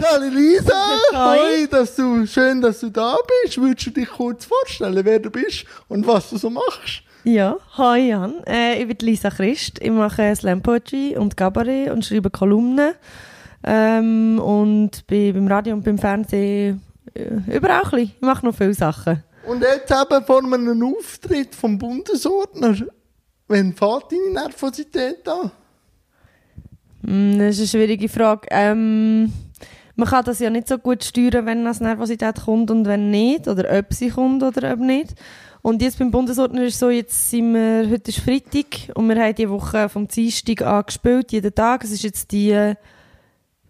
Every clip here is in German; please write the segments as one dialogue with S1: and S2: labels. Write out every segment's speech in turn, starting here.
S1: Hallo Lisa!
S2: Hoi.
S1: dass du, schön, dass du da bist. Würdest du dich kurz vorstellen, wer du bist und was du so machst?
S2: Ja, hi Jan. Äh, ich bin Lisa Christ. Ich mache Slam Poetry und Cabaret und schreibe Kolumnen. Ähm, und bin beim Radio und beim Fernsehen äh, überall ein bisschen. Ich mache noch viele Sachen.
S1: Und jetzt eben vor einem Auftritt vom Bundesordner. Wenn fährt deine Nervosität an?
S2: Mm, Das ist eine schwierige Frage. Ähm, man kann das ja nicht so gut steuern, wenn das Nervosität kommt und wenn nicht. Oder ob sie kommt oder ob nicht. Und jetzt beim Bundesordner ist so, jetzt sind wir, heute ist Freitag und wir haben die Woche vom Dienstag an gespielt, jeden Tag. Es ist jetzt die äh,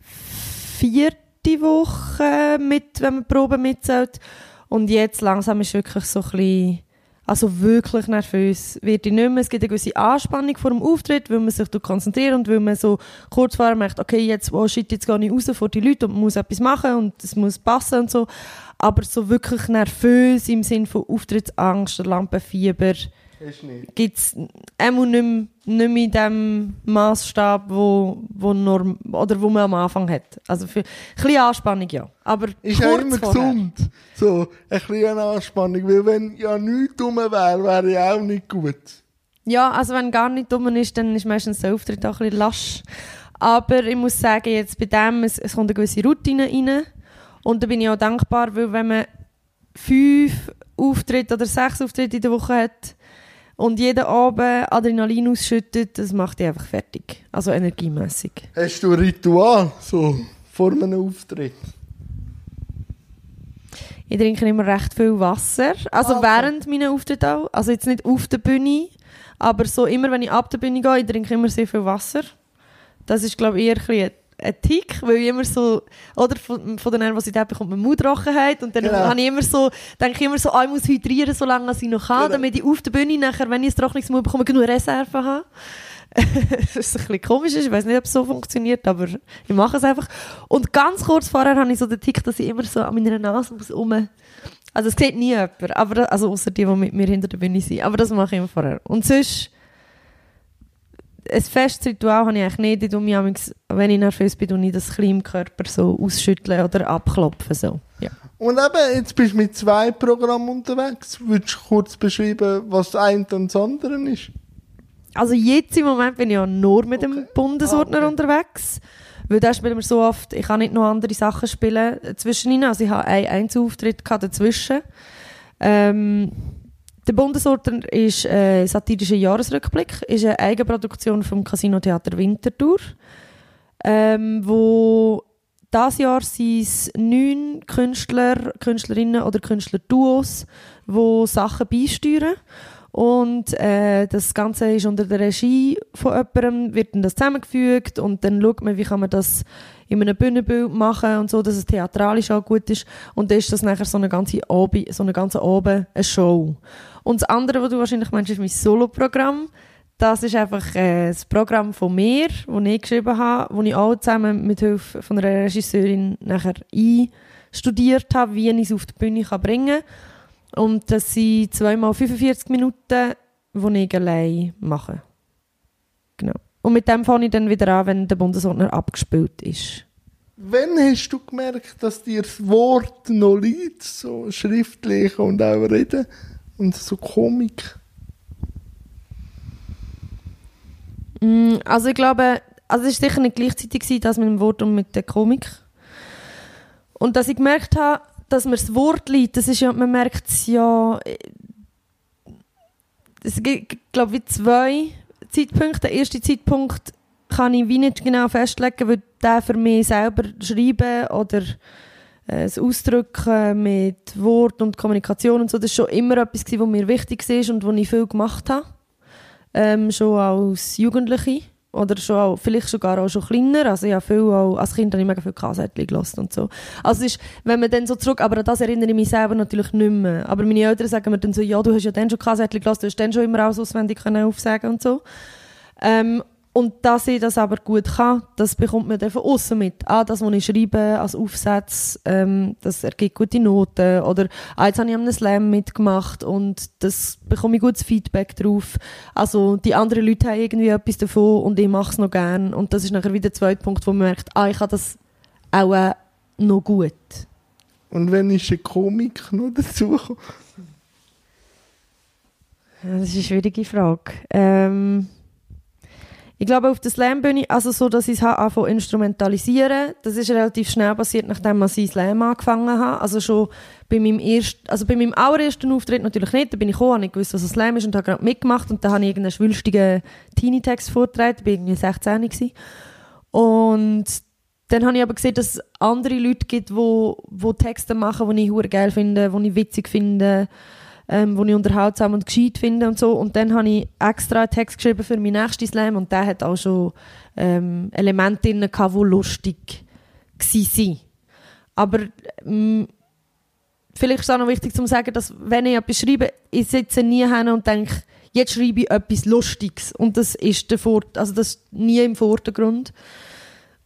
S2: vierte Woche, mit, wenn man die Probe mitzählt. Und jetzt langsam ist wirklich so ein bisschen, also wirklich nervös wird ich nicht mehr. Es gibt eine gewisse Anspannung vor dem Auftritt, weil man sich konzentriert und weil man so kurz vorher merkt, okay, jetzt, oh shit, jetzt gehe ich raus vor die Leute und muss etwas machen und es muss passen und so. Aber so wirklich nervös im Sinne von Auftrittsangst Lampenfieber. Gibt es einmal nicht, mehr- nicht mehr in dem Maßstab, wo, wo, norm, oder wo man am Anfang hat. Also für, ein bisschen Anspannung, ja. Aber
S1: Ist ja immer
S2: vorher.
S1: gesund. So, ein bisschen Anspannung. Weil wenn ja nichts dumm wäre, wäre ja auch nicht gut.
S2: Ja, also wenn gar nicht dumm ist, dann ist meistens der Auftritt auch ein bisschen lasch. Aber ich muss sagen, jetzt bei dem, es, es kommt eine gewisse Routine rein. Und da bin ich auch dankbar, weil wenn man fünf Auftritte oder sechs Auftritte in der Woche hat und jeden Abend Adrenalin ausschüttet, das macht dich einfach fertig. Also energiemässig.
S1: Hast du ein Ritual, so, vor einem Auftritt?
S2: Ich trinke immer recht viel Wasser. Also
S1: Ah, okay.
S2: während meiner Auftritte auch. Also jetzt nicht auf der Bühne, aber so immer, wenn ich ab der Bühne gehe, ich trinke immer sehr viel Wasser. Das ist, glaube ich, eher ein, ein Tick, weil ich immer so, oder von, von der Nervosität bekommt man Mundtrockenheit und dann
S1: Genau.
S2: habe ich immer so, denke ich immer so, ah, ich muss hydrieren, solange als ich noch kann,
S1: Genau.
S2: damit ich auf der Bühne nachher, wenn ich ein Trockenungsmund bekomme, genug Reserve habe. das ist ein bisschen komisch, ich weiß nicht, ob es so funktioniert, aber ich mache es einfach. Und ganz kurz vorher habe ich so den Tick, dass ich immer so an meiner Nase muss um. Also es sieht nie jemand, aber also außer die, die mit mir hinter der Bühne sind. Aber das mache ich immer vorher. Und sonst ein festes Ritual habe ich eigentlich nicht. Ich tue mich manchmal, wenn ich nervös bin, tue ich das klein im Körper so ausschütteln oder abklopfen. So. Ja.
S1: Und eben, jetzt bist du mit zwei Programmen unterwegs. Würdest du kurz beschreiben, was das eine und das andere ist?
S2: Also jetzt im Moment bin ich ja nur mit dem
S1: Okay.
S2: Bundesordner
S1: Ah, okay.
S2: unterwegs. Weil da spielen wir so oft, ich kann nicht noch andere Sachen spielen zwischen ihnen. Also ich habe einen Einzelauftritt dazwischen. Ähm, der Bundesordner ist ein satirischer Jahresrückblick, ist eine Eigenproduktion vom Casino Theater Winterthur, ähm, wo das Jahr sind es neun Künstler, Künstlerinnen oder Künstlerduos, die Sachen beisteuern. Und äh, das Ganze ist unter der Regie von jemandem, wird dann das zusammengefügt und dann schaut man, wie kann man das in einem Bühnenbild machen und so, dass es theatralisch auch gut ist. Und dann ist das nachher so eine ganze Abend, so eine ganze Abend eine Show. Und das andere, was du wahrscheinlich meinst, ist mein Solo-Programm. Das ist einfach äh, das Programm von mir, das ich geschrieben habe, das ich auch zusammen mit Hilfe von einer Regisseurin nachher einstudiert habe, wie ich es auf die Bühne bringen kann. Und das sind zweimal 45 Minuten, die ich allein mache. Genau. Und mit dem fange ich dann wieder an, wenn der Bundesordner abgespielt ist.
S1: Wann hast du gemerkt, dass dir das Wort noch liegt, so schriftlich und auch reden und so Komik?
S2: Mm, Also ich glaube, also es war sicher nicht gleichzeitig, das mit dem Wort und mit der Komik. Und dass ich gemerkt habe, dass mir das Wort liegt, das ist ja, man merkt es ja, äh, es gibt, glaube ich, zwei Zeitpunkte. Der erste Zeitpunkt kann ich wie nicht genau festlegen, weil der für mich selber schreiben oder äh, das Ausdrücken mit Wort und Kommunikation und so, das war schon immer etwas, was mir wichtig war und was ich viel gemacht habe ähm, schon als Jugendliche oder schon auch, vielleicht sogar auch schon kleiner. Also ich habe viel auch, als Kind habe ich mega viel Kassettchen gelassen und so. Also es ist, wenn man dann so zurück, aber an das erinnere ich mich selber natürlich nicht mehr. Aber meine Eltern sagen mir dann so, ja, du hast ja dann schon Kassettchen gelassen, du hast dann schon immer alles auswendig können aufsagen und so. Ähm, und dass ich das aber gut kann, das bekommt man dann von außen mit. Ah, das, was ich schreibe als Aufsatz, ähm, das ergibt gute Noten. Oder ah, jetzt habe ich an einem Slam mitgemacht und das bekomme ich gutes Feedback drauf. Also die anderen Leute haben irgendwie etwas davon und ich mache es noch gern. Und das ist nachher wieder der zweite Punkt, wo man merkt, ah, ich kann das auch äh, noch gut.
S1: Und wenn ist eine Komik noch dazu?
S2: Ja, das ist eine schwierige Frage. Ähm, ich glaube, auf der Slam-Bühne, also so, dass ich es anfangen instrumentalisieren, das ist relativ schnell passiert, nachdem ich Slam angefangen habe. Also schon bei meinem ersten, also bei meinem allerersten Auftritt natürlich nicht, da bin ich gekommen, habe ich gewusst, was ein Slam ist und habe gerade mitgemacht und dann habe ich irgendeinen schwülstigen Teenie-Text vorgetragen, da war irgendwie 16 gewesen. Und dann habe ich aber gesehen, dass es andere Leute gibt, wo, wo Texte machen, die ich geil finde, die ich witzig finde, ähm, die ich unterhaltsam und gescheit finde und so. Und dann habe ich extra einen Text geschrieben für meinen nächsten Slam und der hat auch schon ähm, Elemente drin die lustig waren. Aber ähm, vielleicht ist es auch noch wichtig zu sagen, dass wenn ich etwas schreibe, ich sitze nie hin und denke, jetzt schreibe ich etwas Lustiges. Und das ist, der Vor also das ist nie im Vordergrund.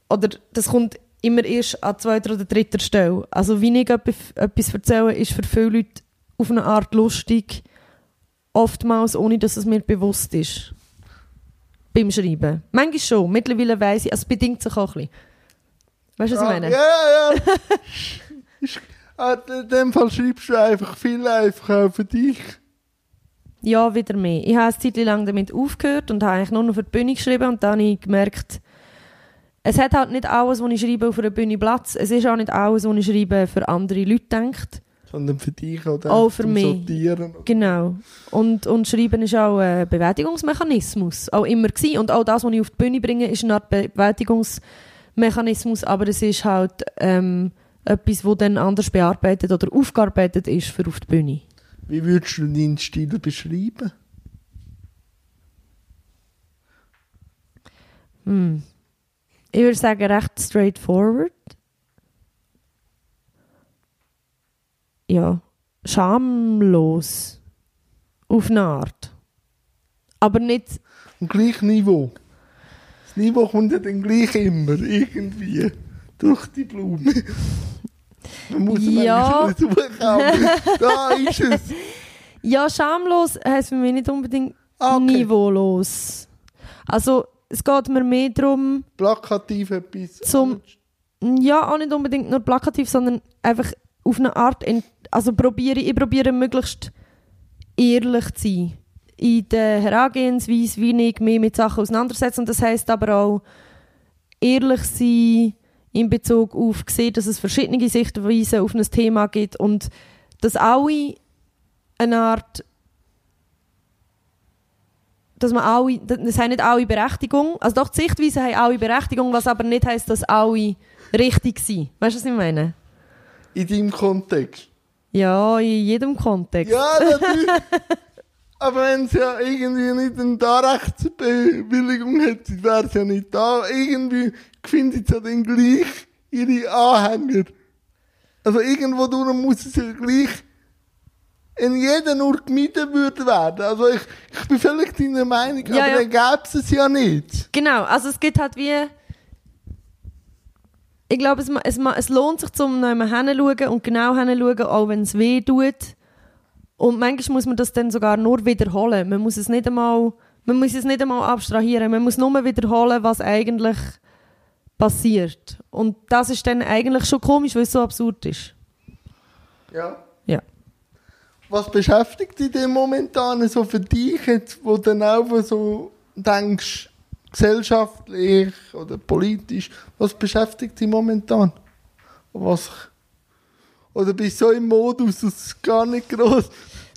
S2: Oder das kommt immer erst an zweiter oder dritter Stelle. Also wie ich etwas erzähle, ist für viele Leute auf eine Art lustig, oftmals ohne, dass es mir bewusst ist. Beim Schreiben. Manchmal schon. Mittlerweile weiss ich, also es bedingt sich auch ein bisschen. Weißt du, was ich meine?
S1: Ja, ja, ja. Ah, in dem Fall schreibst du einfach viel einfach auch für dich.
S2: Ja, wieder mehr. Ich habe eine Zeit lang damit aufgehört und habe eigentlich nur noch für die Bühne geschrieben und dann habe ich gemerkt, es hat halt nicht alles, was ich schreibe, auf einer Bühne Platz. Es ist auch nicht alles, was ich schreibe, für andere Leute denkt.
S1: Sondern für dich oder
S2: auch für mich.
S1: Sortieren.
S2: Genau. Und, und Schreiben ist auch ein Bewältigungsmechanismus. Auch immer gewesen. Und auch das, was ich auf die Bühne bringe, ist eine Art Bewältigungsmechanismus, aber es ist halt ähm, etwas, das dann anders bearbeitet oder aufgearbeitet ist für auf die Bühne.
S1: Wie würdest du deinen Stil beschreiben?
S2: Hm. Ich würde sagen, recht straightforward. Ja, schamlos. Auf eine Art. Aber nicht.
S1: Am gleichen Niveau. Das Niveau kommt ja dann gleich immer, irgendwie. Durch die Blume. Man muss
S2: ja.
S1: suchen, da ist es.
S2: Ja, schamlos heisst für mich nicht unbedingt
S1: Ah, okay.
S2: niveaulos. Also, es geht mir mehr darum,
S1: Plakativ etwas.
S2: Zum- ja, auch nicht unbedingt nur plakativ, sondern einfach auf eine Art, ent- also probiere, ich probiere möglichst ehrlich zu sein in der Herangehensweise, wie ich mich mit Sachen auseinandersetze. Und das heißt aber auch ehrlich sein in Bezug auf sehen, dass es verschiedene Sichtweisen auf ein Thema gibt und dass alle eine Art dass man alle, das haben nicht alle Berechtigung, also doch die Sichtweisen haben alle Berechtigung, was aber nicht heisst, dass alle richtig sind. Weißt du, was ich meine?
S1: In deinem Kontext.
S2: Ja, in jedem Kontext.
S1: Ja, natürlich. Aber wenn es ja irgendwie nicht eine Darrechtsbewilligung hätte, wäre es ja nicht da. Irgendwie findet es ja dann gleich ihre Anhänger. Also irgendwo durch muss es ja gleich in jedem Ort gemieden würde werden. Also ich, ich bin völlig deiner Meinung,
S2: Ja,
S1: aber
S2: ja.
S1: dann gäbe es es ja nicht.
S2: Genau, also es gibt halt wie. Ich glaube, es, es, es lohnt sich, zum noch einmal hinschauen und genau hinschauen, auch wenn es weh tut. Und manchmal muss man das dann sogar nur wiederholen. Man muss es nicht einmal, man muss es nicht einmal abstrahieren. Man muss nur wiederholen, was eigentlich passiert. Und das ist dann eigentlich schon komisch, weil es so absurd ist.
S1: Ja.
S2: Ja.
S1: Was beschäftigt dich denn momentan so für dich jetzt, wo du dann auch so denkst, gesellschaftlich oder politisch, was beschäftigt dich momentan? Was, oder bist du so im Modus, dass es gar nicht groß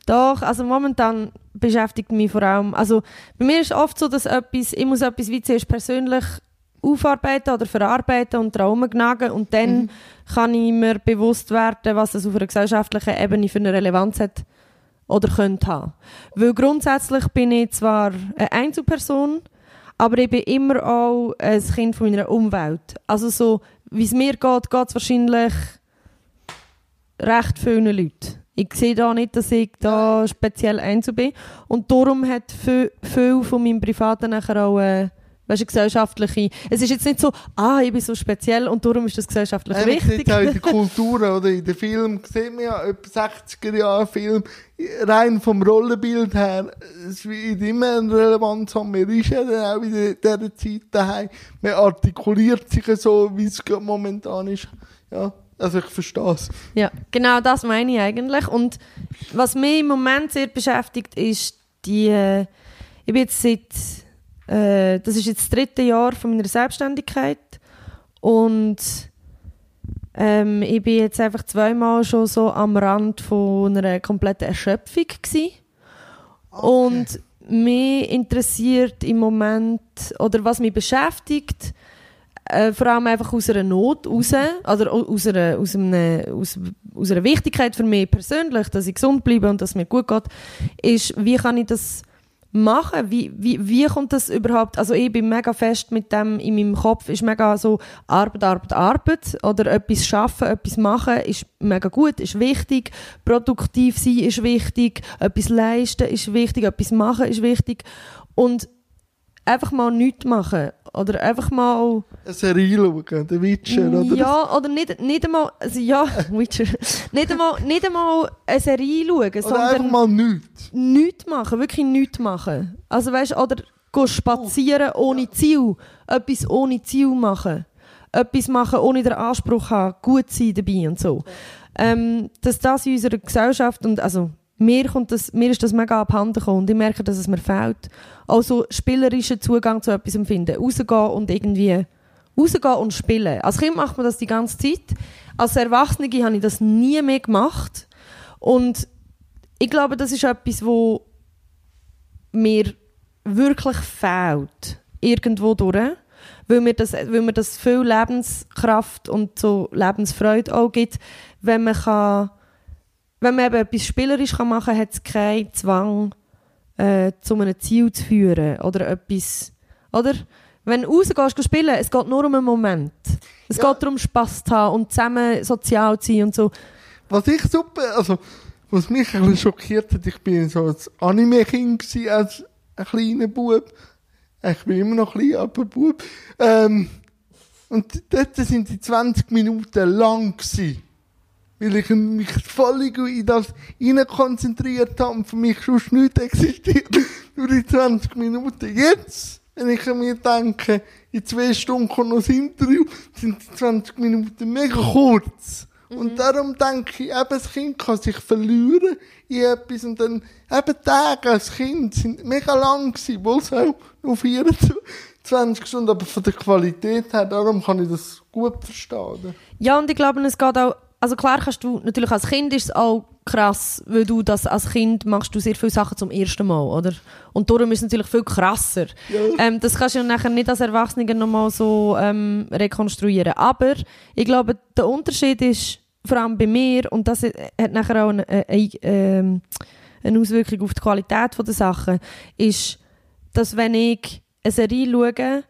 S2: Doch, also momentan beschäftigt mich vor allem, also bei mir ist oft so, dass etwas, ich muss etwas wie zuerst persönlich aufarbeiten oder verarbeiten und daran gnagen und dann kann ich mir bewusst werden, was das auf einer gesellschaftlichen Ebene für eine Relevanz hat oder könnte haben. Weil grundsätzlich bin ich zwar eine Einzelperson, aber ich bin immer auch ein Kind von meiner Umwelt. Also so, wie es mir geht, geht es wahrscheinlich recht vielen Leuten. Ich sehe da nicht, dass ich da speziell einzu bin. Und darum hat viel, viel von meinem Privaten nachher auch äh, weißt, du, gesellschaftliche... Es ist jetzt nicht so, ah, ich bin so speziell und darum ist das gesellschaftlich
S1: man
S2: wichtig.
S1: sieht auch in der Kultur oder in den Filmen, sieht man ja etwa 60er Jahre Film, rein vom Rollenbild her, es wird immer eine Relevanz haben. Man ist ja dann auch in dieser Zeit daheim. Man artikuliert sich so, wie es momentan ist. Ja, Also ich verstehe es.
S2: Ja, genau das meine ich eigentlich. Und was mich im Moment sehr beschäftigt, ist die, äh, ich bin jetzt seit, äh, das ist jetzt das dritte Jahr von meiner Selbstständigkeit und ähm, ich bin jetzt einfach zweimal schon so am Rand von einer kompletten Erschöpfung gewesen. Und mich interessiert im Moment, oder was mich beschäftigt, äh, vor allem einfach aus einer Not raus, oder aus einer, aus, einem, aus, aus einer Wichtigkeit für mich persönlich, dass ich gesund bleibe und dass es mir gut geht, ist, wie kann ich das machen? Wie, wie, wie kommt das überhaupt? Also ich bin mega fest mit dem in meinem Kopf, ist mega so Arbeit, Arbeit, Arbeit oder etwas schaffen, etwas machen ist mega gut, ist wichtig, produktiv sein ist wichtig, etwas leisten ist wichtig, etwas machen ist wichtig. Und einfach mal nichts machen oder einfach mal...
S1: Eine Serie schauen, der Witcher, oder?
S2: Ja, oder nicht, nicht einmal... Also ja, Witcher. nicht, einmal, nicht einmal eine Serie schauen,
S1: Oder
S2: sondern
S1: einfach mal nichts.
S2: nichts machen, wirklich nichts machen. Also weißt, oder gehen spazieren ohne Ziel, etwas ohne Ziel machen, etwas machen ohne den Anspruch haben, gut sein dabei und so. Ähm, dass das in unserer Gesellschaft und also mir, kommt das, mir ist das mega abhanden gekommen und ich merke, dass es mir fehlt. Also spielerischen Zugang zu etwas finden, rausgehen und irgendwie rausgehen und spielen. Als Kind macht man das die ganze Zeit. Als Erwachsene habe ich das nie mehr gemacht und ich glaube, das ist etwas, wo mir wirklich fehlt. Irgendwo durch. Weil mir, das, weil mir das viel Lebenskraft und so Lebensfreude auch gibt, wenn man kann, wenn man eben etwas spielerisch kann machen kann, hat es keinen Zwang, äh, zu einem Ziel zu führen. Oder etwas, oder? Wenn du rausgehst, gehst spielen, es geht nur um einen Moment. Es
S1: Ja.
S2: geht darum, Spass zu haben und zusammen sozial zu sein und so.
S1: Was ich super, also, was mich ein bisschen schockiert hat, ich bin so ein Anime-Kind als ein kleiner Bub. Ich bin immer noch klein, aber Bub. Ähm, und dort sind die 20 Minuten lang gewesen. Weil ich mich völlig in das hinein konzentriert habe und für mich schon nichts existiert. Nur die 20 Minuten. Jetzt, wenn ich mir denke, in zwei Stunden kommt noch das Interview, sind die 20 Minuten mega kurz. Und darum denke ich, eben, das Kind kann sich verlieren in etwas und dann, eben Tage als Kind sind mega lang gewesen, wohl so nur 24 Stunden, aber von der Qualität her, darum kann ich das gut verstehen.
S2: Ja, und ich glaube, es geht auch, also klar kannst du, natürlich als Kind ist es auch krass, weil du das als Kind machst du sehr viele Sachen zum ersten Mal, oder? Und darum ist es natürlich viel krasser. Ähm, das kannst du nachher nicht als Erwachsener nochmal so ähm, rekonstruieren. Aber ich glaube, der Unterschied ist, vor allem bei mir, und das hat nachher auch eine, eine, ähm, eine Auswirkung auf die Qualität der Sachen, ist, dass wenn ich eine Serie schaue,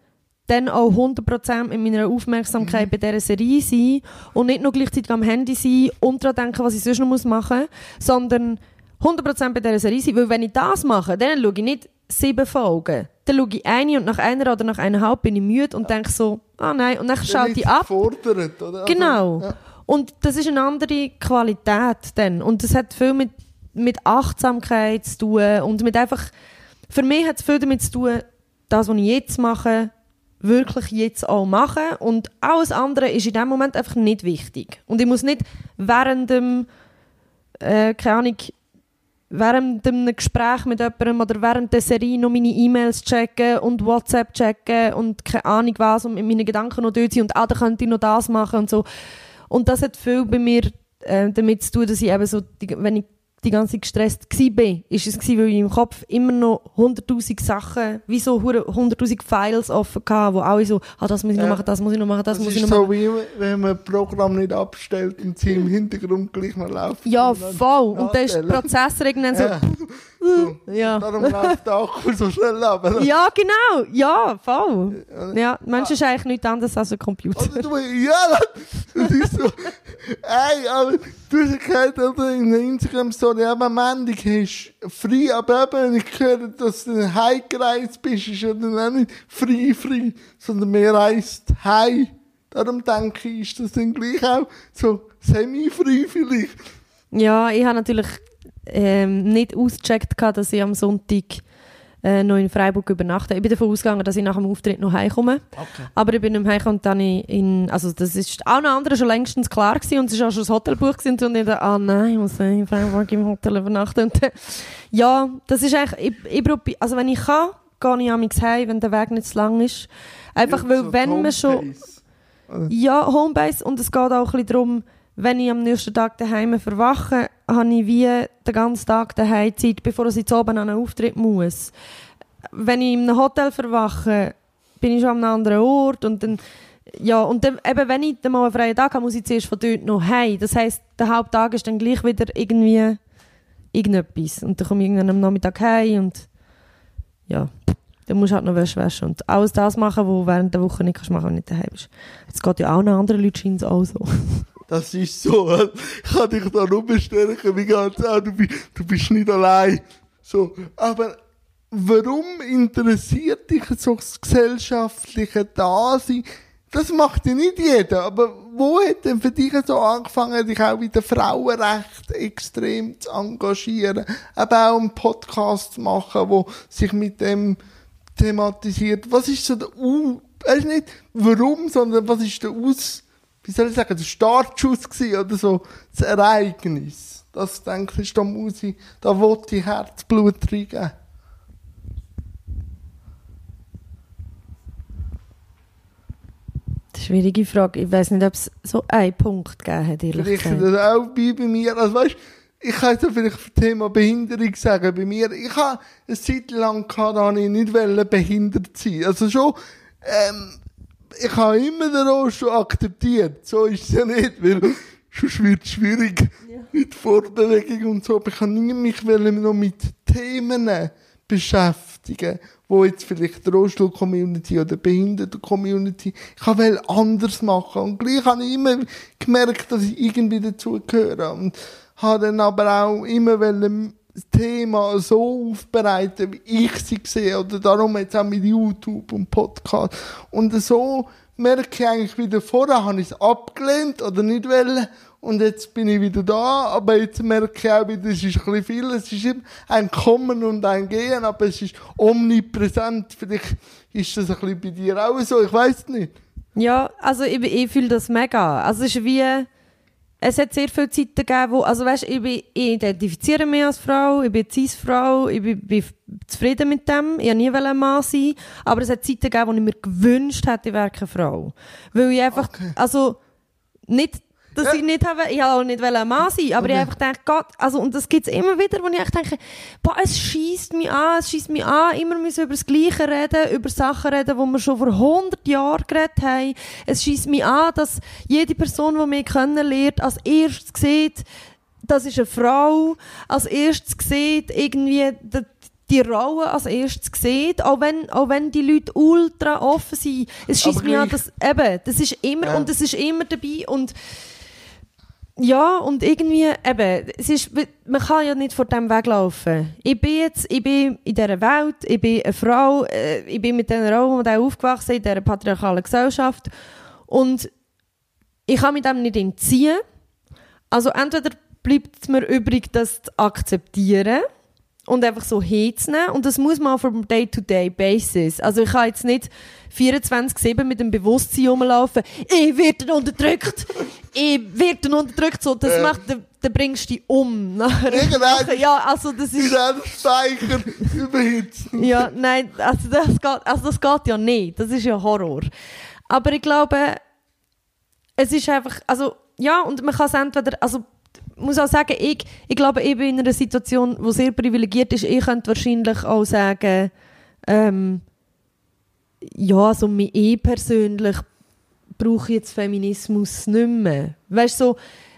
S2: dann auch 100% mit meiner Aufmerksamkeit bei dieser Serie sein und nicht nur gleichzeitig am Handy sein und daran denken, was ich sonst noch machen muss, sondern 100% bei dieser Serie sein. Weil wenn ich das mache, dann schaue ich nicht sieben Folgen. Dann schaue ich eine und nach einer oder nach eineinhalb bin ich müde und denke so, ah nein, und dann schalte ich ab.
S1: Gefordert, oder? Also,
S2: Genau.
S1: ja.
S2: Und das ist eine andere Qualität dann. Und das hat viel mit, mit Achtsamkeit zu tun und mit einfach, für mich hat es viel damit zu tun, das, was ich jetzt mache, wirklich jetzt auch machen. Und alles andere ist in dem Moment einfach nicht wichtig. Und ich muss nicht während dem, äh, keine Ahnung, während einem Gespräch mit jemandem oder während der Serie noch meine E-Mails checken und WhatsApp checken und keine Ahnung was und mit meinen Gedanken noch dort sind und ah, da könnte ich noch das machen und so. Und das hat viel bei mir äh, damit zu tun, dass ich eben so, wenn ich die ganze Zeit gestresst bin, ist es gsi, weil ich im Kopf immer noch hunderttausend Sachen, wie so hure- hunderttausend Files offen hatte, wo alle so, ah, das muss ich noch machen, das muss ich noch machen, das,
S1: Das
S2: muss ich
S1: ist
S2: noch
S1: so
S2: machen.
S1: wie wenn man ein Programm nicht abstellt und sie im Hintergrund gleich noch laufen.
S2: Ja,
S1: Und dann
S2: voll. Und dann ist der
S1: nachstellen.
S2: Prozessor irgendwann so,
S1: Ja. So.
S2: ja.
S1: Darum läuft der Akku so schnell ab.
S2: Ja, genau. Ja, voll. Ja, Mensch ist eigentlich nichts anderes als ein Computer.
S1: Oder du, ja, das ist so. Ey, aber du hast gehört, oder, in der Instagram-Story, eben am Ende hast du frei, aber eben, wenn ich höre, dass du heimgereist bist, ist ja dann auch nicht frei, frei, sondern mehr reist heim. Darum denke ich, ist das dann gleich auch so semi-frei vielleicht.
S2: Ja, ich habe natürlich ähm, nicht ausgecheckt, gehabt, dass ich am Sonntag äh, noch in Freiburg übernachten. Ich bin davon ausgegangen, dass ich nach dem Auftritt noch heimkomme.
S1: Okay.
S2: Aber ich bin nicht mehr heimgekommen und dann in, also das ist auch noch andere schon längstens klar gewesen und es ist auch schon das Hotelbuch gewesen und ich dachte, ah nein, ich muss in Freiburg im Hotel übernachten. Und, äh, ja, das ist eigentlich, ich, ich probiere, also wenn ich kann, gehe ich amigs heim, wenn der Weg nicht zu lang ist. Einfach weil,
S1: So
S2: wenn man schon,
S1: Homebase.
S2: Ja, Homebase und es geht auch ein bisschen darum, wenn ich am nächsten Tag daheim verwache, habe ich wie den ganzen Tag daheim Zeit, bevor ich jetzt oben an einen Auftritt muss. Wenn ich in einem Hotel verwache, bin ich schon an einem anderen Ort und dann ja, und dann, eben, wenn ich dann mal einen freien Tag habe, muss ich zuerst von dort noch heim. Das heisst, der Haupttag ist dann gleich wieder irgendwie irgendetwas. Und dann komme ich irgendwann am Nachmittag heim und ja, dann musst du halt noch Wäsche waschen und alles das machen, was du während der Woche nicht kannst machen, wenn du nicht daheim bist. Jetzt geht ja auch noch andere Leute scheint auch so.
S1: Das ist so. Ich kann dich da nur bestärken, wie ganz du, bist- du bist nicht allein. So. Aber warum interessiert dich so das gesellschaftliche Dasein? Das macht ja nicht jeder. Aber wo hat denn für dich so angefangen, dich auch in den Frauenrechten extrem zu engagieren? Aber auch einen Podcast zu machen, wo sich mit dem thematisiert. Was ist so der U, weißt nicht warum, sondern was ist der Aus, wie soll ich sagen, der Startschuss gewesen oder so, das Ereignis. Das denke ich, da muss ich, da wollte ich Herzblut reingeben.
S2: Das ist eine schwierige Frage. Ich weiß nicht, ob es so einen Punkt gegeben hat, ehrlich
S1: Vielleicht
S2: gesagt.
S1: das auch bei, bei mir, also weißt, ich kann jetzt vielleicht das Thema Behinderung sagen, bei mir, ich habe eine Zeit lang gehabt, da ich nicht behindert sein. Also schon, ähm, ich habe immer den Rost akzeptiert. So ist es ja nicht, weil sonst wird es schwierig mit Fortbewegung und so. Aber ich habe nie mich noch mit Themen beschäftigen, wo jetzt vielleicht die Rollstuhl-Community oder die Behinderten-Community, ich wollte anders machen. Und gleich habe ich immer gemerkt, dass ich irgendwie dazugehöre. Und habe dann aber auch immer wollen das Thema so aufbereiten, wie ich sie sehe. Oder darum jetzt auch mit YouTube und Podcast. Und so merke ich eigentlich wieder, vorher habe ich es abgelehnt oder nicht wollen. Und jetzt bin ich wieder da, aber jetzt merke ich auch wieder, es ist ein bisschen viel. Es ist immer ein Kommen und ein Gehen, aber es ist omnipräsent. Vielleicht ist das ein bisschen bei dir auch so, ich weiß nicht.
S2: Ja, also ich, ich fühle das mega. Also es ist wie, es hat sehr viele Zeiten gegeben, wo, also weißt, ich, bin, ich identifiziere mich als Frau, ich bin Cis-Frau, ich bin, bin zufrieden mit dem, ich wollte nie ein Mann sein, aber es hat Zeiten gegeben, wo ich mir gewünscht hätte, ich wäre keine Frau. Weil ich einfach,
S1: Okay.
S2: also, nicht, dass
S1: Ja.
S2: ich nicht habe, ich habe auch nicht ein Mann sein, aber ich
S1: Okay.
S2: einfach denke, Gott, also, und das gibt es immer wieder, wo ich echt denke, boah, es schießt mich an, es schießt mich an, immer müssen über das Gleiche reden, über Sachen reden, die wir schon vor 100 Jahren geredet haben. Es schießt mich an, dass jede Person, die mich kennenlernt, als erstes sieht, das ist eine Frau, als erstes sieht, irgendwie, die, die Rolle als erstes sieht, auch wenn, auch wenn die Leute ultra offen sind. Es schießt mich an, dass, eben, das ist immer,
S1: Ja.
S2: und es ist immer dabei und, ja, und irgendwie, eben, es ist, man kann ja nicht vor dem weglaufen. Ich bin jetzt, ich bin in dieser Welt, ich bin eine Frau, äh, ich bin mit diesen Rollenmodellen aufgewachsen, in dieser patriarchalen Gesellschaft. Und ich kann mit dem nicht entziehen. Also entweder bleibt es mir übrig, das zu akzeptieren und einfach so hinzunehmen. Und das muss man auf einem Day-to-Day-Basis. Also ich kann jetzt nicht 24-7 mit dem Bewusstsein rumlaufen, ich werde unterdrückt, ich werde unterdrückt. So, das
S1: Ja.
S2: macht, dann, dann bringst du dich um. Nachher.
S1: Irgendwann-
S2: Ja, also das ist...
S1: In einem Speicher überhitzen.
S2: Ja, nein, also das, geht, also das geht ja nicht. Das ist ja Horror. Aber ich glaube, es ist einfach, also ja, und man kann es entweder, also muss auch sagen, ich, ich glaube, ich bin in einer Situation, die sehr privilegiert ist. Ich könnte wahrscheinlich auch sagen, ähm, ja, also mi- ich persönlich brauche jetzt Feminismus nicht mehr. Weißt du, so,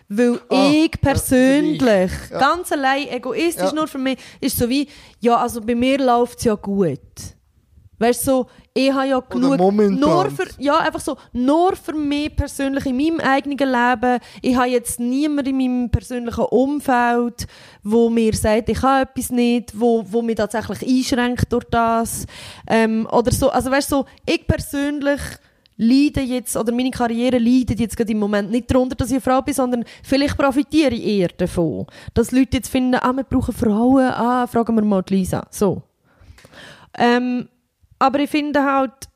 S2: weil
S1: Ah,
S2: ich
S1: ja,
S2: persönlich,
S1: Ja.
S2: ganz allein egoistisch
S1: Ja.
S2: nur für mich, ist so wie, ja, also bei mir läuft es ja gut. Weißt du, so, ich habe ja genug, nur für, ja, einfach so, nur für mich persönlich in meinem eigenen Leben. Ich habe jetzt niemanden in meinem persönlichen Umfeld, wo mir sagt, ich kann etwas nicht, wo, wo mich tatsächlich einschränkt durch das. Ähm, oder so, also weißt du, so, ich persönlich leide jetzt, oder meine Karriere leidet jetzt gerade im Moment nicht darunter, dass ich eine Frau bin, sondern vielleicht profitiere ich eher davon. Dass Leute jetzt finden, ah, wir brauchen Frauen, ah, fragen wir mal die Lisa. So. Ähm, aber ich finde halt,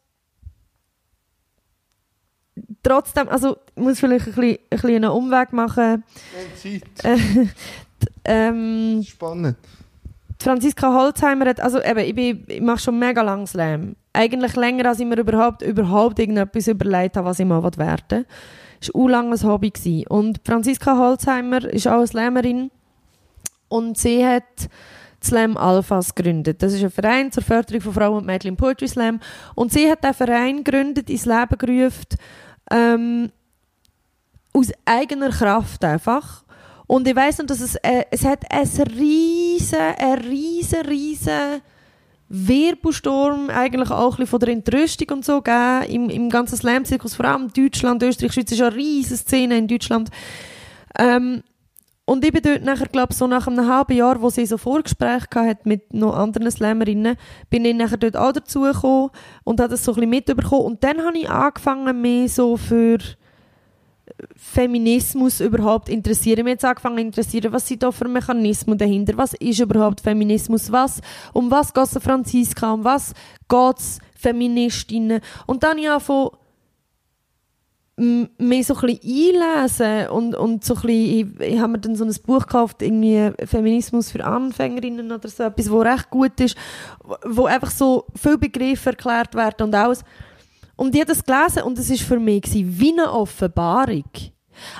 S2: trotzdem, also ich muss vielleicht ein bisschen, ein bisschen einen Umweg machen.
S1: Zeit.
S2: Äh, ähm,
S1: Spannend.
S2: Franziska Holzheimer hat, also eben, ich, bin, ich mache schon mega lang Slam. Eigentlich länger, als ich mir überhaupt, überhaupt irgendetwas überlegt habe, was ich mal werden will. Das war ein langes Hobby. Gewesen. Und Franziska Holzheimer ist auch eine Slammerin und sie hat Slam Alphas gegründet. Das ist ein Verein zur Förderung von Frauen und Mädchen im Poetry Slam. Und sie hat diesen Verein gegründet, ins Leben gerufen, ähm, aus eigener Kraft einfach. Und ich weiss noch, dass es, äh, es hat ein riesen, ein riesen, riesen Wirbelsturm eigentlich auch ein bisschen von der Entrüstung und so gegeben im, im ganzen Slam-Zirkus, vor allem Deutschland, Österreich, Schweiz ist eine riesige Szene in Deutschland. Ähm, und ich bin dort nachher, glaube so nach einem halben Jahr, wo sie so Vorgespräche hat mit noch anderen Slammerinnen, bin ich nachher dort auch dazugekommen und habe das so ein bisschen mitbekommen. Und dann habe ich angefangen, mehr so für Feminismus überhaupt interessieren. Mir jetzt angefangen zu interessieren, was sind da für Mechanismen dahinter? Was ist überhaupt Feminismus? Was, um was geht es Franziska? Um was geht es Feministinnen? Und dann ja von mehr so ein bisschen einlesen und, und so ein bisschen, ich, ich habe mir dann so ein Buch gekauft, irgendwie Feminismus für Anfängerinnen oder so, etwas, wo recht gut ist, wo einfach so viele Begriffe erklärt werden und alles. Und ich habe das gelesen und es war für mich wie eine Offenbarung.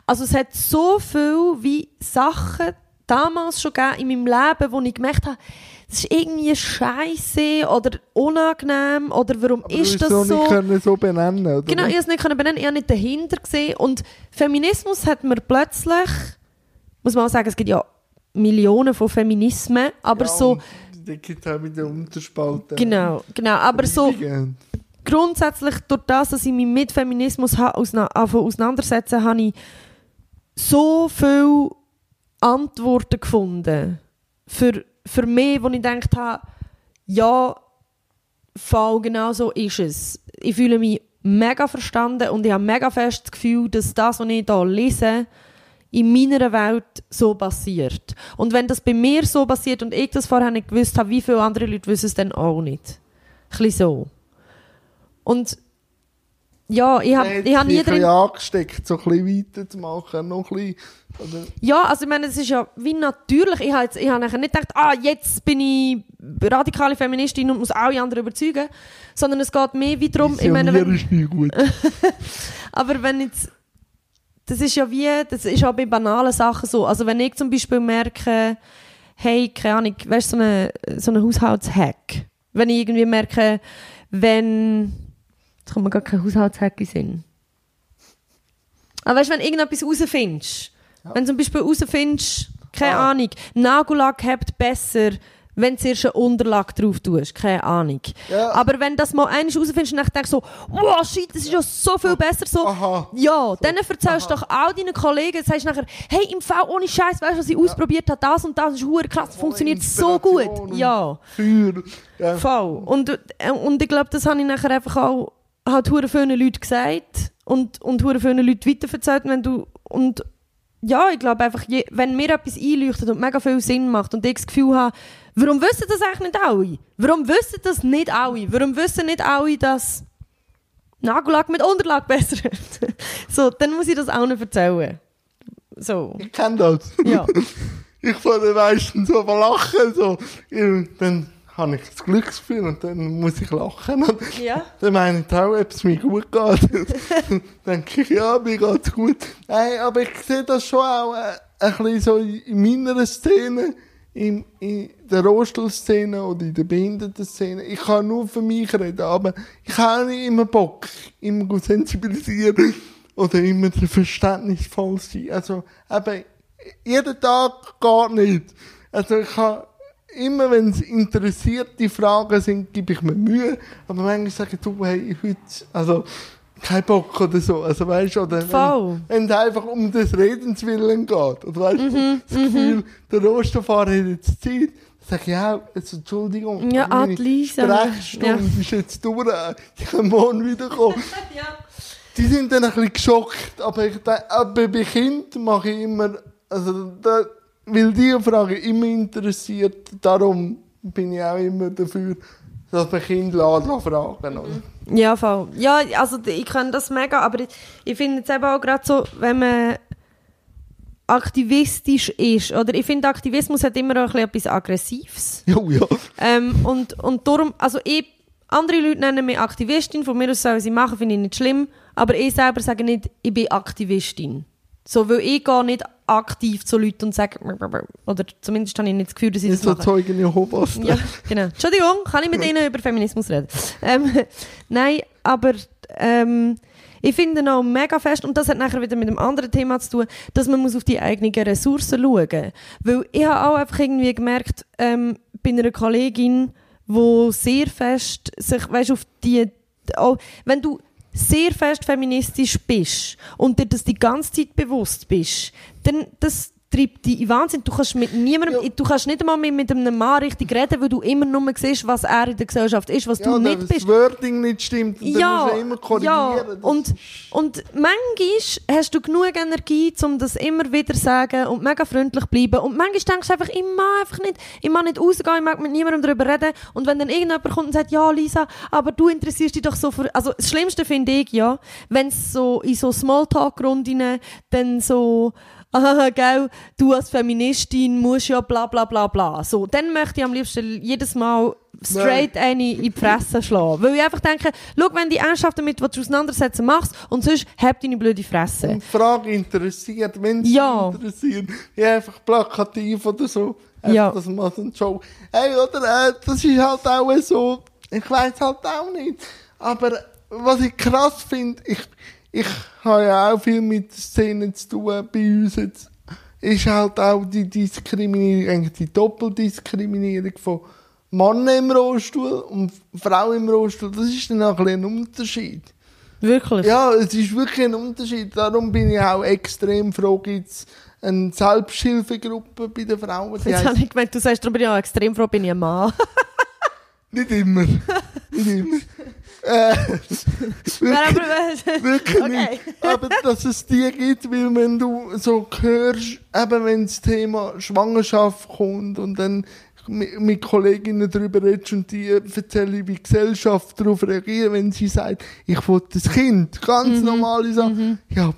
S2: Also es hat so viel wie Sachen damals schon gegeben in meinem Leben, wo ich gemerkt habe, das ist irgendwie scheiße oder unangenehm oder warum
S1: Aber
S2: ist das
S1: du
S2: so?
S1: nicht so benennen, oder?
S2: Genau, ich konnte es nicht können benennen, ich habe nicht dahinter gesehen. Und Feminismus hat mir plötzlich, muss man auch sagen, es gibt ja Millionen von Feminismen, aber
S1: ja,
S2: so,
S1: Da gibt es auch wieder Unterspalten.
S2: genau, genau, aber so grundsätzlich durch das, dass ich mich mit Feminismus auseinandersetzen habe ich so viele Antworten gefunden für, für mich, wo ich gedacht habe, ja, Fall, genau so ist es. Ich fühle mich mega verstanden und ich habe mega fest das Gefühl, dass das, was ich hier lese, in meiner Welt so passiert. Und wenn das bei mir so passiert und ich das vorher nicht gewusst habe, wie viele andere Leute wissen es dann auch nicht. Ein bisschen so. Und ja, ich habe ich hab nie
S1: ein
S2: drin...
S1: angesteckt, so ein bisschen weiterzumachen, noch ein bisschen. Oder?
S2: Ja, also ich meine, es ist ja wie natürlich. Ich habe ich habe nachher nicht gedacht, ah, jetzt bin ich radikale Feministin und muss alle anderen überzeugen, sondern es geht mehr wie darum, ich meine, wenn,
S1: ist nie gut.
S2: aber wenn jetzt, das ist ja wie, das ist auch bei banalen Sachen so. Also wenn ich zum Beispiel merke, hey, keine Ahnung, weißt du, so eine, so eine Haushaltshack. Wenn ich irgendwie merke, wenn, jetzt kommt mir gar kein Haushaltshack in Sinn. Aber weißt du, wenn du irgendetwas rausfindest, wenn du zum Beispiel rausfindest, keine
S1: Ah.
S2: Ahnung, Nagellack hebt besser, wenn du zuerst eine Unterlage drauf tust, keine Ahnung.
S1: Ja.
S2: Aber wenn du das mal einmal rausfindest und dann denkst du so, wow, shit, das ist ja so viel besser so,
S1: Aha.
S2: ja, dann erzählst du doch auch deinen Kollegen, sagst nachher, hey, im Fall ohne Scheiß, weißt du, was ich ausprobiert habe, das und das ist hure krass, das funktioniert so gut. Ja,
S1: Feuer. Ja.
S2: voll. Und, äh, und ich glaube, das habe ich nachher einfach auch halt hure vielen Leuten gesagt und, und hure vielen Leuten weiterverzählt, wenn du, und ja, ich glaube einfach, je, wenn mir etwas einleuchtet und mega viel Sinn macht und ich das Gefühl habe, warum wissen das eigentlich nicht alle? Warum wissen das nicht alle? Warum wissen nicht alle, dass Nagellack mit Unterlage besser ist? so, dann muss ich das auch nicht erzählen. So,
S1: Ich kenne das.
S2: ja.
S1: Ich fange meistens so lachen. So. Dann habe ich das Glücksgefühl und dann muss ich lachen. Und
S2: ja.
S1: dann meine ich auch, ob es mir gut geht. dann denke ich, ja, mir geht es gut. Nein, aber ich sehe das schon auch äh, ein bisschen so in meiner Szene, in, in der Rohstuhlszene oder in der Behindertenszene. Ich kann nur für mich reden, aber ich habe nicht immer Bock, immer gut sensibilisieren oder immer der verständnisvoll sein. Also, eben, jeden Tag geht nicht. Also ich habe immer, wenn es interessierte Fragen sind, gebe ich mir Mühe. Aber manchmal sage ich, du, hey, heute, also, kein Bock oder so. Also, weißt du, oder
S2: Voll.
S1: wenn, es einfach um das Redenswillen geht. Oder weißt du,
S2: Mhm,
S1: das Gefühl, der Rosterfahrer hat jetzt Zeit. Dann sage ich, ja, jetzt, Entschuldigung.
S2: Ja, Adlisa.
S1: Sprechstunde ist jetzt durch. Ich kann morgen wieder kommen.
S2: ja.
S1: Die sind dann ein bisschen geschockt, aber, ich, aber bei Kindern mache ich immer, also da, weil die Frage immer interessiert, darum bin ich auch immer dafür, dass man Kinder fragen oder?
S2: Ja, voll. Ja, also ich kann das mega, aber ich, ich finde es eben auch gerade so, wenn man aktivistisch ist, oder ich finde, Aktivismus hat immer auch ein bisschen etwas Aggressives.
S1: Ja, ja.
S2: Ähm, und, und darum, also ich, andere Leute nennen mich Aktivistin, von mir aus sollen sie machen, finde ich nicht schlimm, aber ich selber sage nicht, ich bin Aktivistin. So, weil ich gehe nicht aktiv zu Leuten und sage, oder zumindest habe ich nicht das Gefühl, dass
S1: ich
S2: das
S1: so
S2: mache.
S1: Zeugen Jehovas.
S2: Ja, genau. Entschuldigung, kann ich mit Ihnen über Feminismus reden? Ähm, nein, aber ähm, ich finde auch mega fest, und das hat nachher wieder mit einem anderen Thema zu tun, dass man muss auf die eigenen Ressourcen schauen Weil ich habe auch einfach irgendwie gemerkt, ähm, bei einer Kollegin, wo sehr fest sich, weißt, auf die, auch, wenn du sehr fest feministisch bist und dir das die ganze Zeit bewusst bist, dann das treibt dich in Wahnsinn. Du kannst mit niemandem,
S1: Ja.
S2: du kannst nicht einmal mit, einem Mann richtig reden, weil du immer nur siehst, was er in der Gesellschaft ist, was
S1: Ja,
S2: du nicht
S1: das
S2: bist.
S1: Wording nicht stimmt, dann
S2: Ja,
S1: musst du immer korrigieren.
S2: ja.
S1: Das
S2: Und, und manchmal hast du genug Energie, um das immer wieder zu sagen und mega freundlich bleiben. Und manchmal denkst du einfach, ich mag einfach nicht, ich mag nicht rausgehen, ich mag mit niemandem darüber reden. Und wenn dann irgendjemand kommt und sagt, ja Lisa, aber du interessierst dich doch so für, also das Schlimmste finde ich, ja, wenn es so in so Smalltalk-Runden dann so, ah, gell, du als Feministin musst ja bla bla bla bla. So, dann möchte ich am liebsten jedes Mal straight eine in die Fresse schlagen. Weil ich einfach denke, schau, wenn die ernsthaft damit willst, auseinandersetzen machst und sonst hab deine blöde Fresse.
S1: Und die Frage interessiert, wenn sie
S2: Ja.
S1: interessiert. Ja, einfach plakativ oder so. Einfach,
S2: Ja.
S1: dass man so Show. Hey, oder, äh, das ist halt auch so, ich weiß halt auch nicht. Aber was ich krass finde, ich, ich habe ja auch viel mit Szenen zu tun bei uns jetzt, ist halt auch die Diskriminierung, eigentlich die Doppeldiskriminierung von Mann im Rollstuhl und Frau im Rollstuhl. Das ist dann auch ein bisschen ein Unterschied.
S2: Wirklich.
S1: Ja, es ist wirklich ein Unterschied. Darum bin ich auch extrem froh, gibt es eine Selbsthilfegruppe bei den Frauen. Die
S2: Jetzt habe ich gemeint, du sagst, darum bin ich auch extrem froh, bin ich ein Mann.
S1: nicht immer. nicht immer. Äh, wirklich,
S2: aber,
S1: wirklich
S2: Okay.
S1: nicht. Aber dass es die gibt, weil wenn du so hörst, eben wenn das Thema Schwangerschaft kommt und dann mit, mit Kolleginnen darüber redest und die erzählen, wie die Gesellschaft darauf reagiert, wenn sie sagt, ich will das Kind, ganz
S2: Mhm.
S1: normale Sache. Ja,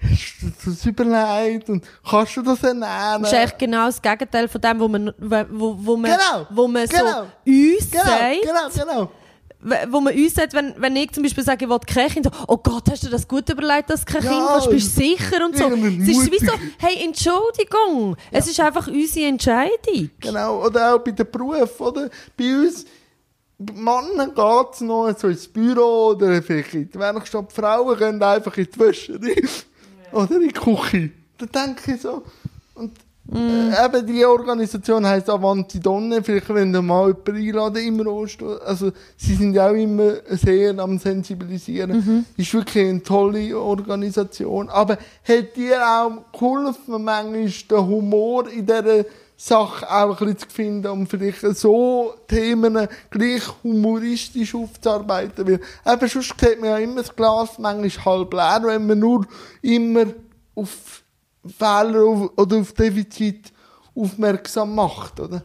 S1: hast du das überlegt und kannst du das ernähren?
S2: das ist eigentlich genau das Gegenteil von dem, wo man, wo, wo man,
S1: Genau.
S2: wo man
S1: Genau.
S2: so uns
S1: genau,
S2: sagt.
S1: genau, genau.
S2: w- wo man uns sagt, wenn, wenn ich zum Beispiel sage, ich will kein Kind, so, oh Gott, hast du das gut überlegt, dass du kein
S1: Ja,
S2: Kind willst, bist du sicher und so. Es ist wie so, hey, Entschuldigung, es ist einfach unsere Entscheidung.
S1: Genau, oder auch bei den Berufen, oder? Bei uns, Männern geht es noch so ins Büro oder vielleicht in die Werkstatt. Frauen gehen einfach in die Wäscherei oder in die Küche. Da denke ich so. Und äh, eben die Organisation heisst Avanti Donne. Vielleicht wenn ihr mal jemanden einladen im Rollstuhl. Also, sie sind ja auch immer sehr am Sensibilisieren. Ist wirklich eine tolle Organisation. Aber hat dir auch geholfen, manchmal den Humor in dieser Sache auch ein bisschen zu finden, um vielleicht so Themen gleich humoristisch aufzuarbeiten. Weil eben sonst sieht man ja immer das Glas manchmal halb leer, wenn man nur immer auf Fehler auf, oder auf Defizit aufmerksam macht, oder?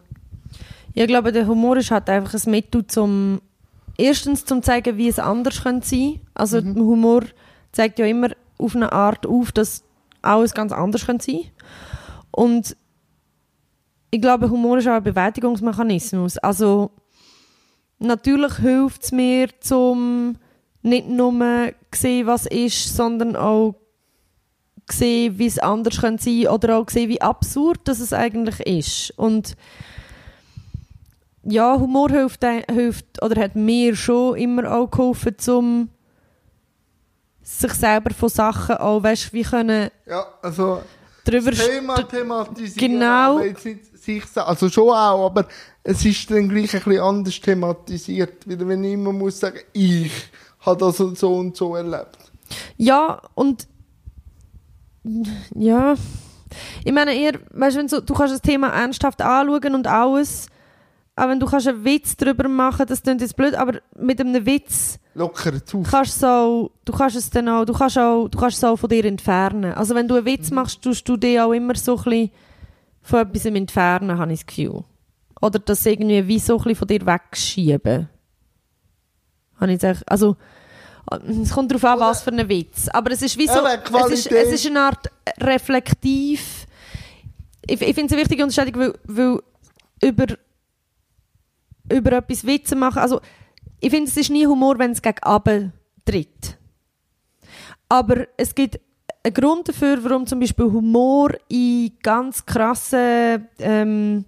S2: Ich glaube, der Humor ist halt einfach ein Mittel zum, erstens zum zeigen, wie es anders könnte sein. Also Humor zeigt ja immer auf eine Art auf, dass alles ganz anders könnte sein. Und ich glaube, Humor ist auch ein Bewältigungsmechanismus. Also natürlich hilft es mir, zum nicht nur sehen, was ist, sondern auch sehen, wie es anders könnte sein oder auch sehen, wie absurd das es eigentlich ist. Und ja, Humor hilft, hilft oder hat mir schon immer auch geholfen, um sich selber von Sachen auch, weißt, wie können
S1: Ja, also
S2: drüber
S1: Thema thematisieren.
S2: Genau.
S1: aber jetzt nicht sich also schon auch, aber es ist dann gleich ein bisschen anders thematisiert. Wieder wenn ich immer muss sagen, ich habe das und so und so erlebt.
S2: Ja, und ja, ich meine eher, weißt, wenn so, du kannst das Thema ernsthaft anschauen und alles, aber wenn du kannst einen Witz darüber machen, das klingt jetzt blöd, aber mit einem Witz
S1: Locker zu.
S2: kannst so, du kannst es dann auch, du kannst auch, du kannst es auch von dir entfernen. Also wenn du einen Witz machst, tust du dich auch immer so ein bisschen von etwas entfernen, habe ich das Gefühl. Oder das irgendwie wie so ein bisschen von dir wegschieben. Habe ich jetzt, also, es kommt darauf an, was für ein Witz. Aber es ist wie so, es ist, es ist eine Art reflektiv. Ich, ich finde es eine wichtige Unterscheidung, weil, weil über, über etwas Witze machen, also ich finde, es ist nie Humor, wenn es gegen Abend tritt. Aber es gibt einen Grund dafür, warum zum Beispiel Humor in ganz krassen ähm,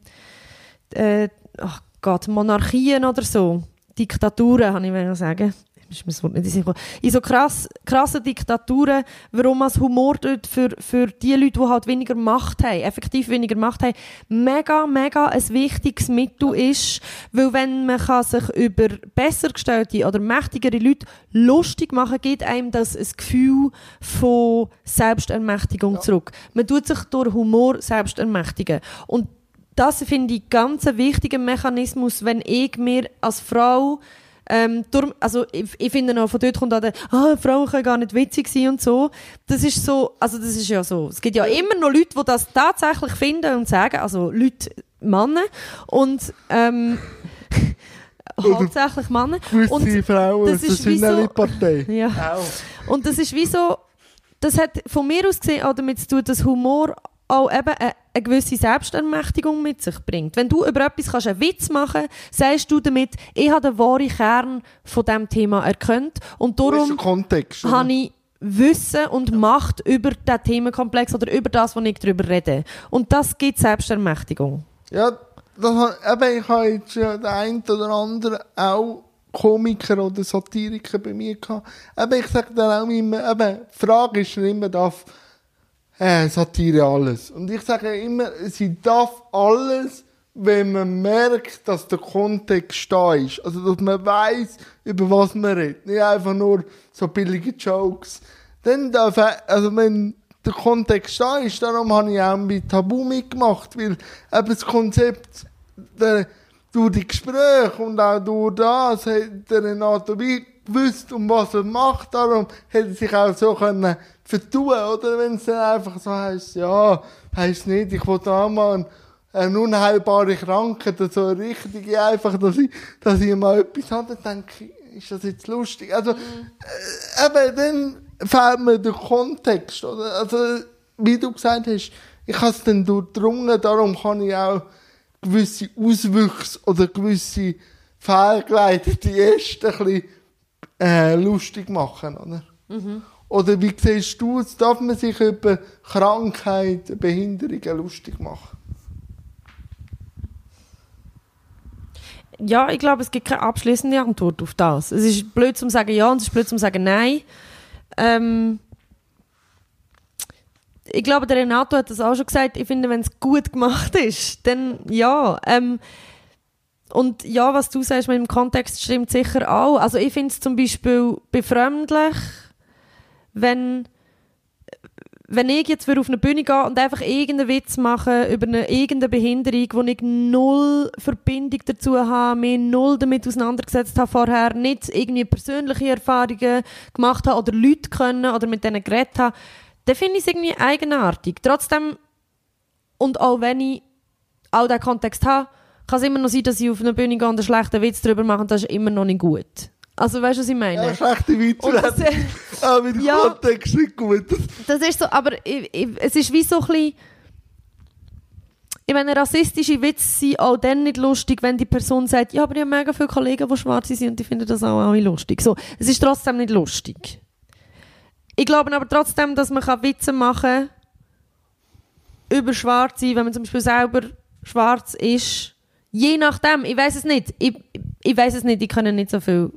S2: äh, ach Gott, Monarchien oder so, Diktaturen, kann ich sagen, ist mir Wort nicht in in so krass, krassen Diktaturen, warum als Humor dort für, für die Leute, die halt weniger Macht haben, effektiv weniger Macht haben, mega, mega ein wichtiges Mittel ist, weil wenn man kann sich über besser gestellte oder mächtigere Leute lustig machen, gibt einem das ein Gefühl von Selbstermächtigung ja. zurück. Man tut sich durch Humor selbst ermächtigen. Und das finde ich ganz einen wichtigen Mechanismus, wenn ich mir als Frau ähm, darum, also ich, ich finde noch, von dort kommt auch der, ah, Frauen können gar nicht witzig sein und so. Das ist so, also das ist ja so. Es gibt ja immer noch Leute, die das tatsächlich finden und sagen, also Leute, Männer und ähm, hauptsächlich Männer.
S1: Und Frauen, das, ist wie so, Partei.
S2: Ja. Und das ist wie so, das hat von mir aus gesehen auch damit zu tun, dass Humor auch eben eine, eine, gewisse Selbstermächtigung mit sich bringt. Wenn du über etwas kannst einen Witz machen kannst, sagst du damit, ich habe den wahren Kern von diesem Thema erkannt und darum habe ich Wissen und Macht über diesen Themenkomplex oder über das, was ich darüber rede. Und das gibt Selbstermächtigung.
S1: Ja, das, eben, ich habe jetzt ja den einen oder anderen auch Komiker oder Satiriker bei mir gehabt. Eben, ich sage dann auch immer, eben, die Frage ist immer, darf äh, Satire alles. Und ich sage immer, sie darf alles, wenn man merkt, dass der Kontext da ist. Also, dass man weiß, über was man redet. Nicht einfach nur so billige Jokes. Dann darf, also wenn der Kontext da ist, darum habe ich auch mit Tabu mitgemacht, weil eben das Konzept, der, durch die Gespräche und auch durch das hat der Renato wie gewusst, um was er macht, darum hätte er sich auch so können vertun, oder? Wenn es dann einfach so heisst, ja, heisst nicht, ich will da mal eine unheilbare Krankheit oder so richtig einfach, dass ich, dass ich mal etwas habe, dann denke ich, ist das jetzt lustig? Also, mhm. äh, eben, dann fehlt mir der Kontext, oder? Also, wie du gesagt hast, ich habe es dann durchdrungen, darum kann ich auch gewisse Auswüchse oder gewisse fehlgeleitete Äste ein bisschen äh, lustig machen, oder? Mhm. Oder wie siehst du es? Darf man sich über Krankheit, Behinderungen lustig machen?
S2: Ja, ich glaube, es gibt keine abschließende Antwort auf das. Es ist blöd zu sagen ja und es ist blöd zu sagen nein. Ähm, ich glaube, der Renato hat das auch schon gesagt. Ich finde, wenn es gut gemacht ist, dann ja. Ähm, und ja, was du sagst mit dem Kontext stimmt sicher auch. Also ich finde es zum Beispiel befremdlich, wenn, wenn ich jetzt auf eine Bühne gehe und einfach irgendeinen Witz mache über eine irgendeine Behinderung, wo ich null Verbindung dazu habe, mich null damit auseinandergesetzt habe vorher, nicht irgendwie persönliche Erfahrungen gemacht habe oder Leute können oder mit denen geredet habe, dann finde ich es irgendwie eigenartig. Trotzdem, und auch wenn ich all diesen Kontext habe, kann es immer noch sein, dass ich auf einer Bühne gehe und einen schlechten Witz darüber mache und das ist immer noch nicht gut. Also weißt du, was ich meine?
S1: Ja, schlechte Witze. Das, äh, aber der ja, Kontext nicht gut.
S2: Das ist so, aber ich, ich, es ist wie so ein bisschen... Ich meine, rassistische Witze sind auch dann nicht lustig, wenn die Person sagt, ja, aber ich habe mega viele Kollegen, die schwarz sind und die finden das auch alle lustig. So, es ist trotzdem nicht lustig. Ich glaube aber trotzdem, dass man Witze machen kann über Schwarze, wenn man zum Beispiel selber schwarz ist. Je nachdem, ich weiß es nicht. Ich, ich weiß es nicht, ich kann nicht so viel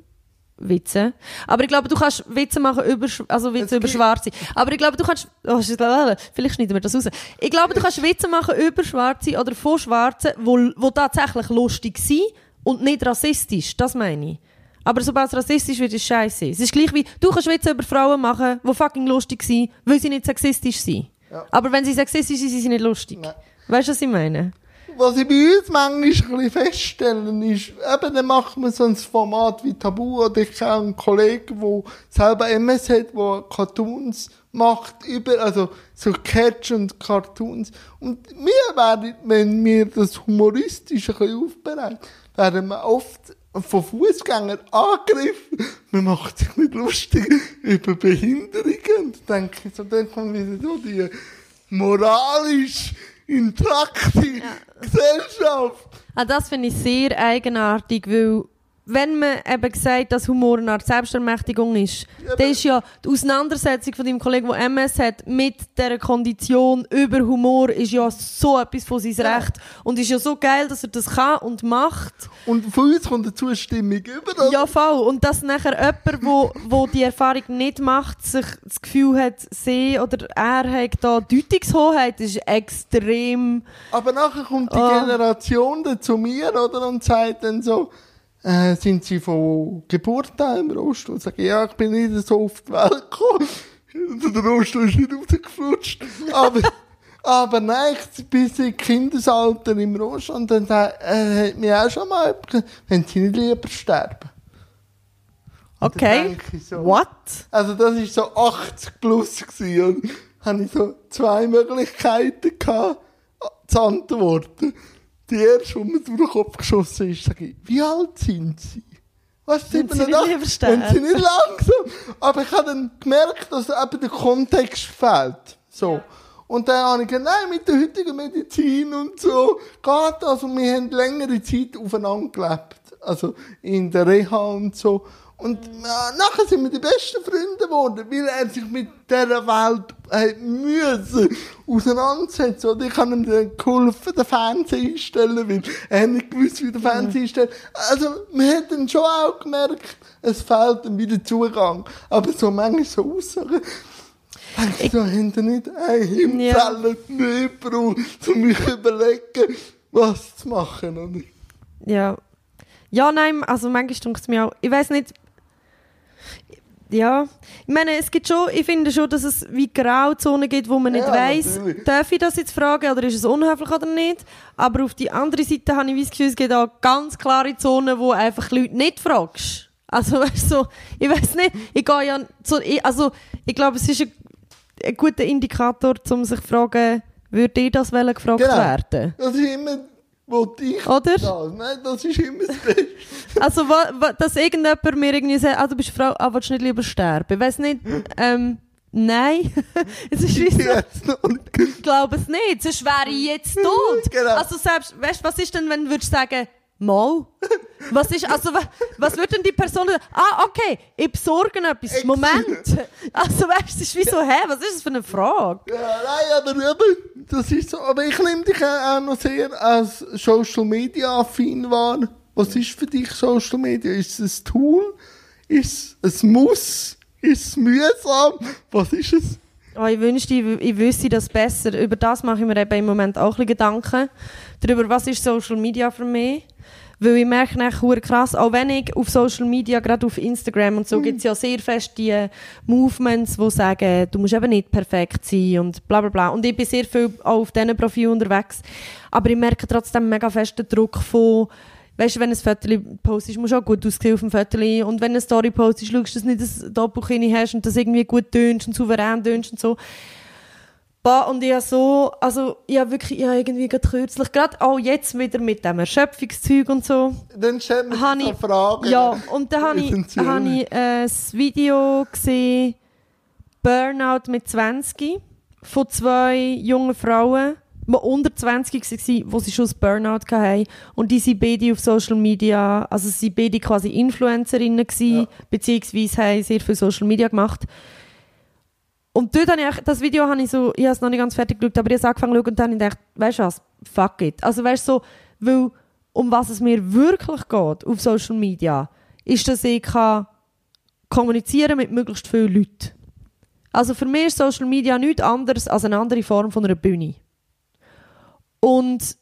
S2: Witze. Aber ich glaube, du kannst Witze machen über, also Witze über Schwarze. Aber ich glaube, du kannst, oh, vielleicht schneiden wir das raus. Ich glaube, du kannst Witze machen über Schwarze oder von Schwarzen, wo, wo tatsächlich lustig sind und nicht rassistisch. Das meine ich. Aber sobald es rassistisch wird, ist es scheiße. Es ist gleich wie, du kannst Witze über Frauen machen, die fucking lustig sind, weil sie nicht sexistisch sind. Ja. Aber wenn sie sexistisch sind, sind sie nicht lustig. Nein. Weißt du, was ich meine?
S1: was ich bei uns manchmal ein bisschen feststellen ist, eben, dann macht man so ein Format wie Tabu, oder ich habe einen Kollegen, der selber MS hat, der Cartoons macht, über, also, so Catch und Cartoons. Und wir werden, wenn wir das humoristisch ein bisschen aufbereiten, werden wir oft von Fußgängern angegriffen. Man macht sich nicht lustig über Behinderungen. Und denke so, dann kommt wieder so die moralisch intrakte Gesellschaft.
S2: Ah, das finde ich sehr eigenartig, weil wenn man eben sagt, dass Humor eine Art Selbstermächtigung ist,
S1: Ja,
S2: dann ist ja die Auseinandersetzung von deinem Kollegen, der MS hat, mit dieser Kondition über Humor, ist ja so etwas von seinem
S1: Ja.
S2: Recht. Und ist ja so geil, dass er das kann und macht.
S1: Und von uns kommt eine Zustimmung über das.
S2: Ja, voll. Und dass nachher jemand, wo, wo die Erfahrung nicht macht, sich das Gefühl hat, sie oder er hat da Deutungshoheit, ist extrem...
S1: Aber nachher kommt die
S2: Ah.
S1: Generation dann zu mir, oder? Und sagt dann so, äh, sind sie von Geburt an im Rost? Und sage, ja, ich bin nicht so auf die Welt gekommen. Der Rost ist nicht rausgeflutscht. Aber, aber nein, bin seit Kindesalter im Rost. Und dann er hat mir auch schon mal wenn sie nicht lieber sterben.
S2: Okay.
S1: so,
S2: What?
S1: Also das ist so 80 plus gewesen. und habe ich so zwei Möglichkeiten gehabt, zu antworten. Die erste, die mir durch den Kopf geschossen ist, sage ich, wie alt sind sie? Was,
S2: Wenn sie nicht
S1: 87? Wenn sie nicht langsam. Aber ich habe dann gemerkt, dass eben der Kontext fehlt. So. Und dann habe ich gesagt, nein, mit der heutigen Medizin und so geht das. Und wir haben längere Zeit aufeinander gelebt. Also in der Reha und so. Und ja, nachher sind wir die besten Freunde geworden, weil er sich mit dieser Welt hat müssen auseinandersetzen. Und ich habe ihm dann geholfen, den Fernseher einstellen, weil er nicht gewusst, wie der Fernseher einstellt. Also, man hat dann schon auch gemerkt, es fehlt ihm wieder Zugang. Aber so manchmal so Aussagen, ich so, haben die nicht eine Himzelle mehr um mich zu überlegen, was zu machen, oder?
S2: Ja. Ja, nein, also manchmal denkt es mir auch, ich weiß nicht, ja, ich meine, es gibt schon, ich finde schon, dass es wie Grauzonen gibt, wo man nicht
S1: Ja, natürlich.
S2: darf ich das jetzt fragen oder ist es unhöflich oder nicht. Aber auf die andere Seite habe ich das Gefühl, es gibt auch ganz klare Zonen, wo einfach Leute nicht fragst. Also, weißt du, so, ich weiß nicht, ich gehe ja so, ich, also, ich glaube, es ist ein, ein guter Indikator, um sich zu fragen, würde ihr das gefragt
S1: Genau.
S2: werden?
S1: Das ist immer, wo ich
S2: Oder?
S1: das. Nein, das ist immer das Beste.
S2: Also, wa, wa, dass irgendjemand mir irgendwie sagt, ah, du bist Frau, ah, willst du nicht lieber sterben? Ich weiss nicht, ähm, nein. es ist wie so, ich glaube es nicht, sonst wäre ich jetzt tot.
S1: Genau.
S2: Also selbst, weißt du, was ist denn, wenn du würdest sagen, mal? Was ist, also, wa- was würde denn die Person sagen? Ah, okay, ich besorge etwas. Moment. Also, weißt du, ist wie so, hä, was ist das für eine Frage?
S1: Ja, nein, aber eben, das ist so. Aber ich nehme dich auch noch sehr als Social Media affin wahr. Was ist für dich Social Media? Ist es ein Tool? Ist es ein Muss? Ist es mühsam? Was ist es?
S2: Oh, ich wünschte, ich, ich wüsste das besser. Über das mache ich mir eben im Moment auch ein bisschen Gedanken. Darüber, was ist Social Media für mich? Weil ich merke nachher krass, auch wenn ich auf Social Media, gerade auf Instagram und so, gibt es ja sehr fest die Movements, die sagen, du musst eben nicht perfekt sein und bla bla bla. Und ich bin sehr viel auch auf diesen Profilen unterwegs. Aber ich merke trotzdem mega fest den Druck von, weißt du, wenn ein Foto postest, musst du auch gut aussehen auf dem Foto. Und wenn eine Story postest, schaust du, dass du nicht ein Doppelkinn hast und das irgendwie gut tönst und souverän tönst und so. Bah, und ich habe so, also, ich habe wirklich, ich habe irgendwie gerade kürzlich, gerade auch jetzt wieder mit dem Erschöpfungszeug und so,
S1: Dann stellt man
S2: habe
S1: sich
S2: ich,
S1: Fragen.
S2: ja, und dann habe ich, habe ich ein Video gesehen, Burnout mit 20, von zwei jungen Frauen, die unter 20 waren, wo sie schon ein Burnout hatten. Und die sind beide auf Social Media, also sie sind beide quasi Influencerinnen gewesen, beziehungsweise haben sehr viel Social Media gemacht. Und dort habe ich, das Video habe ich so, ich habe es noch nicht ganz fertig geschaut, aber ich habe angefangen zu schauen und dann habe ich gedacht, weißt du was, fuck it. Also weißt du so, weil, um was es mir wirklich geht auf Social Media, ist, dass ich kann kommunizieren mit möglichst vielen Leuten. Also für mich ist Social Media nichts anderes als eine andere Form von einer Bühne. Und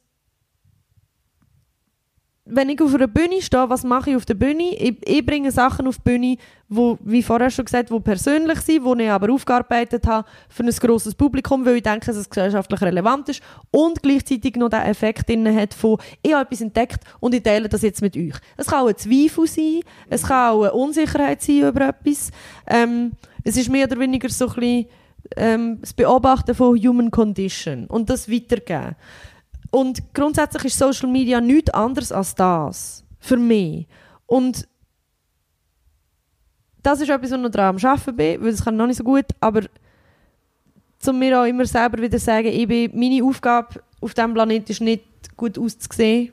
S2: wenn ich auf einer Bühne stehe, was mache ich auf der Bühne? Ich, ich bringe Sachen auf die Bühne, wo, wie vorher schon gesagt, wo persönlich sind, wo ich aber aufgearbeitet habe für ein grosses Publikum, weil ich denke, dass es gesellschaftlich relevant ist und gleichzeitig noch den Effekt drin hat von, ich habe etwas entdeckt und ich teile das jetzt mit euch. Es kann auch ein Zweifel sein, es kann auch eine Unsicherheit sein über etwas. Ähm, es ist mehr oder weniger so ein bisschen ähm, das Beobachten von Human Condition und das weitergeben. Und grundsätzlich ist Social Media nichts anderes als das. Für mich. Und das ist etwas, was ich noch dran am Arbeiten bin, weil das kann ich noch nicht so gut, aber zum mir auch immer selber wieder sagen, ich bin, meine Aufgabe auf diesem Planeten ist nicht gut auszusehen.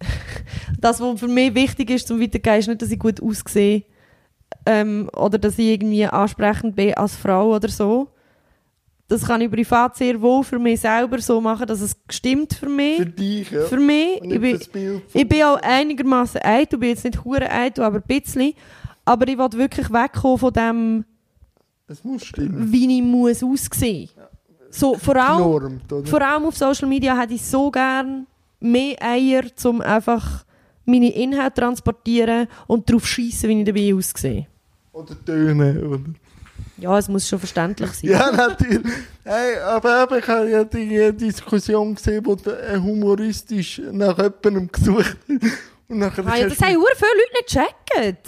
S2: das, was für mich wichtig ist zum Weitergehen, ist nicht, dass ich gut aussehe ähm, oder dass ich irgendwie ansprechend bin als Frau oder so. Das kann ich privat sehr wohl für mich selber so machen, dass es stimmt für mich.
S1: Für dich, ja.
S2: Für mich. Ich bin,
S1: von
S2: ich bin auch einigermaßen eitel, bin jetzt nicht hure eitel, aber ein bisschen. Aber ich will wirklich wegkommen von dem,
S1: Es muss stimmen.
S2: wie ich muss aussehen. So, vor allem,
S1: oder?
S2: vor allem auf Social Media hätte ich so gern mehr Eier, um einfach meine Inhalte zu transportieren und darauf schießen, wie ich dabei aussehe.
S1: Oder Töne, oder?
S2: Ja, es muss schon verständlich sein.
S1: Ja, natürlich. Hey, aber eben, ich habe ja die Diskussion gesehen, wo der äh, humoristisch nach jemandem gesucht hat. Und nachher
S2: Ah, ja, das haben viele Leute nicht gecheckt.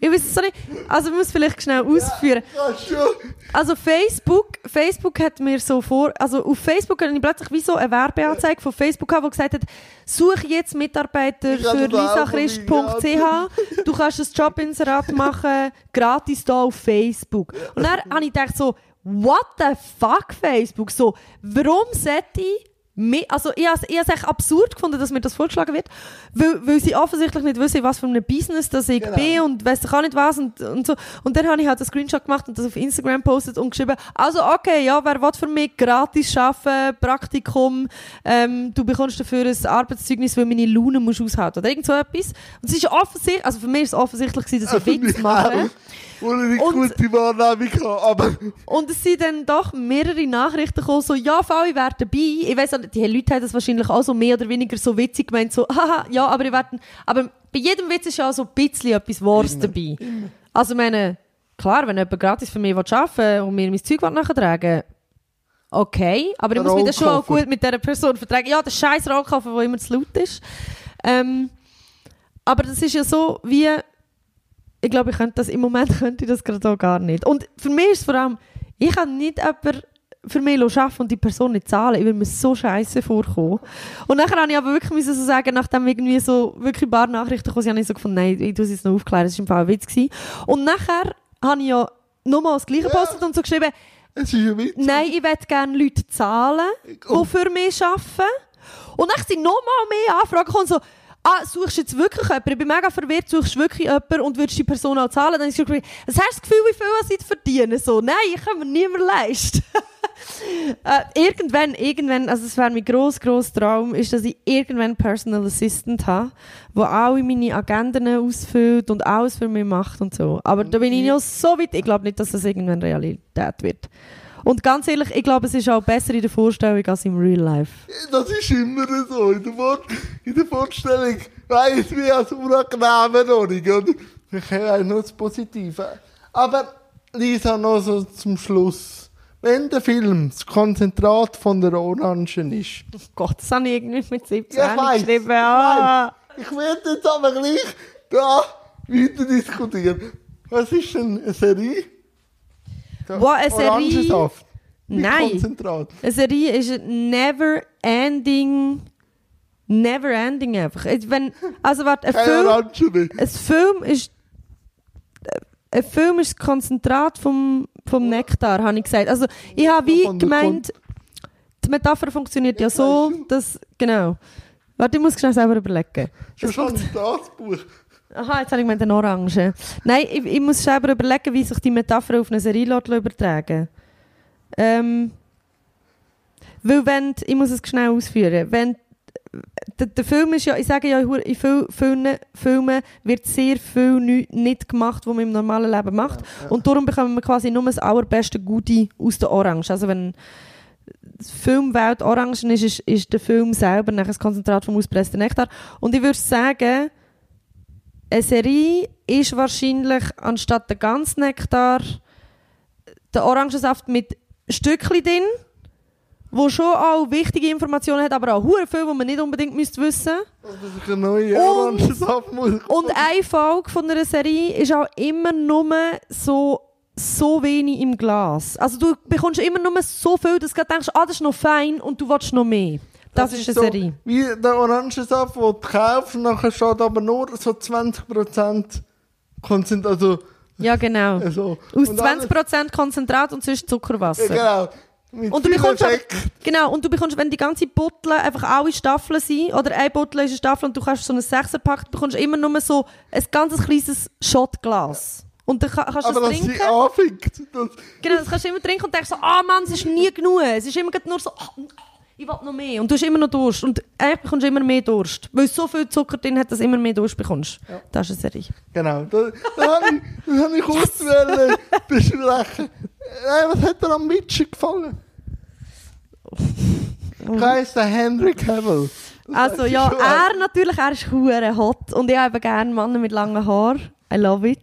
S2: Ich weiß es so nicht. Also, ich muss vielleicht schnell ausführen. Also Facebook, Facebook hat mir so vor, also auf Facebook hatte ich plötzlich wie so eine Werbeanzeige von Facebook, gehabt, die gesagt hat, suche jetzt Mitarbeiter
S1: Ich habe
S2: für
S1: auch
S2: lisachrist.ch, du kannst ein Jobinserat machen, gratis da auf Facebook. Und dann habe ich gedacht so, what the fuck Facebook, so, warum sollte ich also ich habe es echt absurd gefunden, dass mir das vorgeschlagen wird, weil, weil sie offensichtlich nicht wissen, was für ein Business das ich
S1: Genau.
S2: bin und weiss ich auch nicht was und, und so. Und dann habe ich halt einen Screenshot gemacht und das auf Instagram postet und geschrieben, also okay, ja, wer will für mich gratis arbeiten, Praktikum, ähm, du bekommst dafür ein Arbeitszeugnis, weil meine Laune musst aushalten oder irgend so etwas. Und es ist offensichtlich, also für mich ist es offensichtlich gewesen, dass ich
S1: Für
S2: Witz mache. Und-
S1: gute Wahrnehmung aber
S2: Und es sind dann doch mehrere Nachrichten gekommen, so, ja, Fall, ich wäre dabei. Ich weiss die Leute haben das wahrscheinlich auch so mehr oder weniger so witzig gemeint, so, haha, ja, aber ich werde, aber bei jedem Witz ist ja auch so ein bisschen etwas Wahres dabei. Also, ich meine, klar, wenn jemand gratis für mich arbeiten will und mir mein Zeug nachtragen okay, aber ich muss mich dann schon auch gut mit dieser Person vertragen. Ja, der scheiß Rollkoffer, der immer zu laut ist. Ähm, aber das ist ja so wie, ich glaube, ich könnte das, im Moment könnte ich das gerade auch gar nicht. Und für mich ist es vor allem, ich kann nicht jemanden für mich arbeiten und die Person nicht zahlen. Ich würde mir so scheiße vorkommen. Und nachher habe ich aber wirklich müssen so sagen, nachdem irgendwie so wirklich ein paar Nachrichten kamen, habe ich so gefunden, nein, ich tue es jetzt noch aufklären, das war im Fall ein Witz. Gewesen. Und nachher habe ich ja nochmal das Gleiche
S1: Ja.
S2: gepostet und so geschrieben,
S1: ist
S2: nein, ich möchte gerne Leute zahlen,
S1: Oh.
S2: die für mich arbeiten. Und dann sind nochmal mehr Anfragen gekommen, so, ah, suchst du jetzt wirklich jemanden? Ich bin mega verwirrt, suchst du wirklich jemanden und würdest die Person auch zahlen? Dann habe ich so hast du das Gefühl, wie viel sie verdienen? So, nein, ich kann mir niemand leisten. äh, irgendwann, irgendwann, also es wäre mein gross, gross Traum, ist, dass ich irgendwann einen Personal Assistant habe, der alle meine Agenden ausfüllt und alles für mich macht und so. Aber da bin ich noch so weit, ich glaube nicht, dass das irgendwann Realität wird. Und ganz ehrlich, ich glaube, es ist auch besser in der Vorstellung als im Real Life.
S1: Das ist immer so. In der, Vor in der Vorstellung weiss wie als unangenehm noch nicht. Ich habe nur das Positive. Aber Lisa, noch so zum Schluss. Wenn der Film das Konzentrat von der Orangen ist,
S2: Oh Gott, das habe ich irgendwie mit 17
S1: Ja, ich weiss.
S2: geschrieben. Ah.
S1: ich werde jetzt aber gleich da weiter diskutieren. Was ist denn eine Serie?
S2: Wow, eine Serie? Nein.
S1: Konzentrat.
S2: Eine Serie ist ein never ending, never ending einfach. Wenn, also warte, ein Film, ein Film ist, ein Film ist das Konzentrat vom, vom Nektar, habe ich gesagt. Also ich habe wie gemeint, die Metapher funktioniert ja, so, dass, genau. Warte, ich muss schnell selber überlegen.
S1: Das Buch.
S2: Aha, jetzt habe ich gemeint, eine Orange. Nein, ich, ich muss selber überlegen, wie sich die Metapher auf eine Serie übertragen ähm, Weil wenn, ich muss es schnell ausführen, wenn der, der Film ist ja, ich sage ja, in vielen Filmen, Filmen wird sehr viel nicht gemacht, was man im normalen Leben macht. Und darum bekommen wir quasi nur das allerbeste Goodie aus der Orange. Also wenn die Filmwelt Orangen ist, ist, ist der Film selber nachher das Konzentrat vom auspressten Nektar. Und ich würde sagen, eine Serie ist wahrscheinlich anstatt der ganzen Nektar der Orangensaft mit Stückchen drin, wo schon auch wichtige Informationen hat, aber auch hure viel, die man nicht unbedingt müsste wissen.
S1: Dass ich eine neue
S2: Und-. Und eine Folge von einer Serie ist auch immer nur so so wenig im Glas. Also du bekommst immer nur so viel, dass du denkst, ah, das ist noch fein und du willst noch mehr. Das, ist eine
S1: so
S2: Serie.
S1: Wie der Orangensaft, den du kaufst, nachher steht aber nur so 20% Konzent, also,
S2: Ja, genau.
S1: also.
S2: Aus
S1: und alles-
S2: 20% Konzentrat und sonst Zuckerwasser.
S1: Ja, genau. Mit
S2: Und du bekommst aber,
S1: Effekt.
S2: genau, und du bekommst, wenn die ganze Bottle einfach alle Staffeln sind, oder eine Bottle ist eine Staffel und du kannst so ein Sechserpack, bekommst du immer nur so ein ganz kleines Shotglas. Und dann kann- kannst du
S1: Aber
S2: das trinken.
S1: sie anfängt.
S2: Genau, das kannst du immer trinken und denkst so, ah Mann, es ist nie genug. Es ist immer nur so, ah, ich will noch mehr. Und du hast immer noch Durst. Und eigentlich bekommst du immer mehr Durst. Weil so viel Zucker drin hat, dass du immer mehr Durst bekommst. Das ist eine Serie.
S1: genau. Das, das habe ich, habe ich kurz wollen besprechen. Nein, was hat dir am Witcher gefallen? Ich heisst der Henry Cavill. Das
S2: Also ja,
S1: schon.
S2: er natürlich, er ist hure hot. Und ich habe gerne Männer mit langen Haaren. I love it.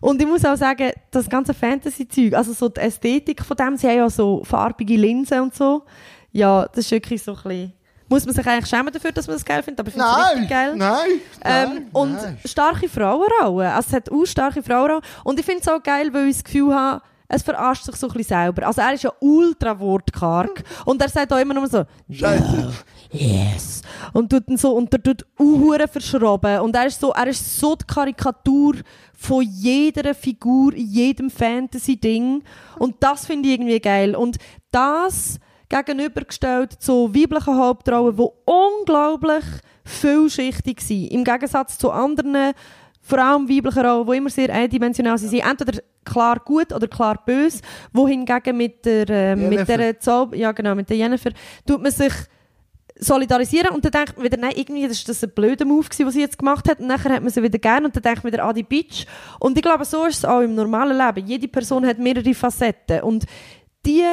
S2: Und ich muss auch sagen, das ganze Fantasy-Zeug, also so die Ästhetik von dem, sie haben ja so farbige Linsen und so. Ja, das ist wirklich so ein bisschen... Muss man sich eigentlich schämen dafür, dass man das geil findet, aber ich finde es
S1: Nein,
S2: richtig geil.
S1: nein,
S2: Ähm,
S1: nein,
S2: und
S1: nein.
S2: starke Frauenrollen. Also es hat auch starke Frauenrollen. Und ich finde es auch geil, weil ich das Gefühl habe, es verarscht sich so ein bisschen selber. Also er ist ja ultra wortkarg. Und er sagt auch immer nur so,
S1: Scheiße.
S2: yes. Und tut dann so, und er tut Uhren verschroben. Und er ist so, er ist so die Karikatur von jeder Figur in jedem Fantasy-Ding. Und das finde ich irgendwie geil. Und das gegenübergestellt zu weiblichen Hauptrollen, die unglaublich vielschichtig sind. Im Gegensatz zu anderen, vor allem weiblichen Rollen, die immer sehr eindimensional sind. Sie sind entweder klar gut oder klar böse, wohingegen mit der, äh, mit
S1: Jennifer.
S2: der Zaub ja genau, mit der Jennifer, tut man sich solidarisieren und dann denkt man wieder, nein, irgendwie das ist das ein blöder Move gewesen, was sie jetzt gemacht hat und nachher hat man sie wieder gern und dann denkt man wieder, ah, die Bitch. Und ich glaube, so ist es auch im normalen Leben. Jede Person hat mehrere Facetten und die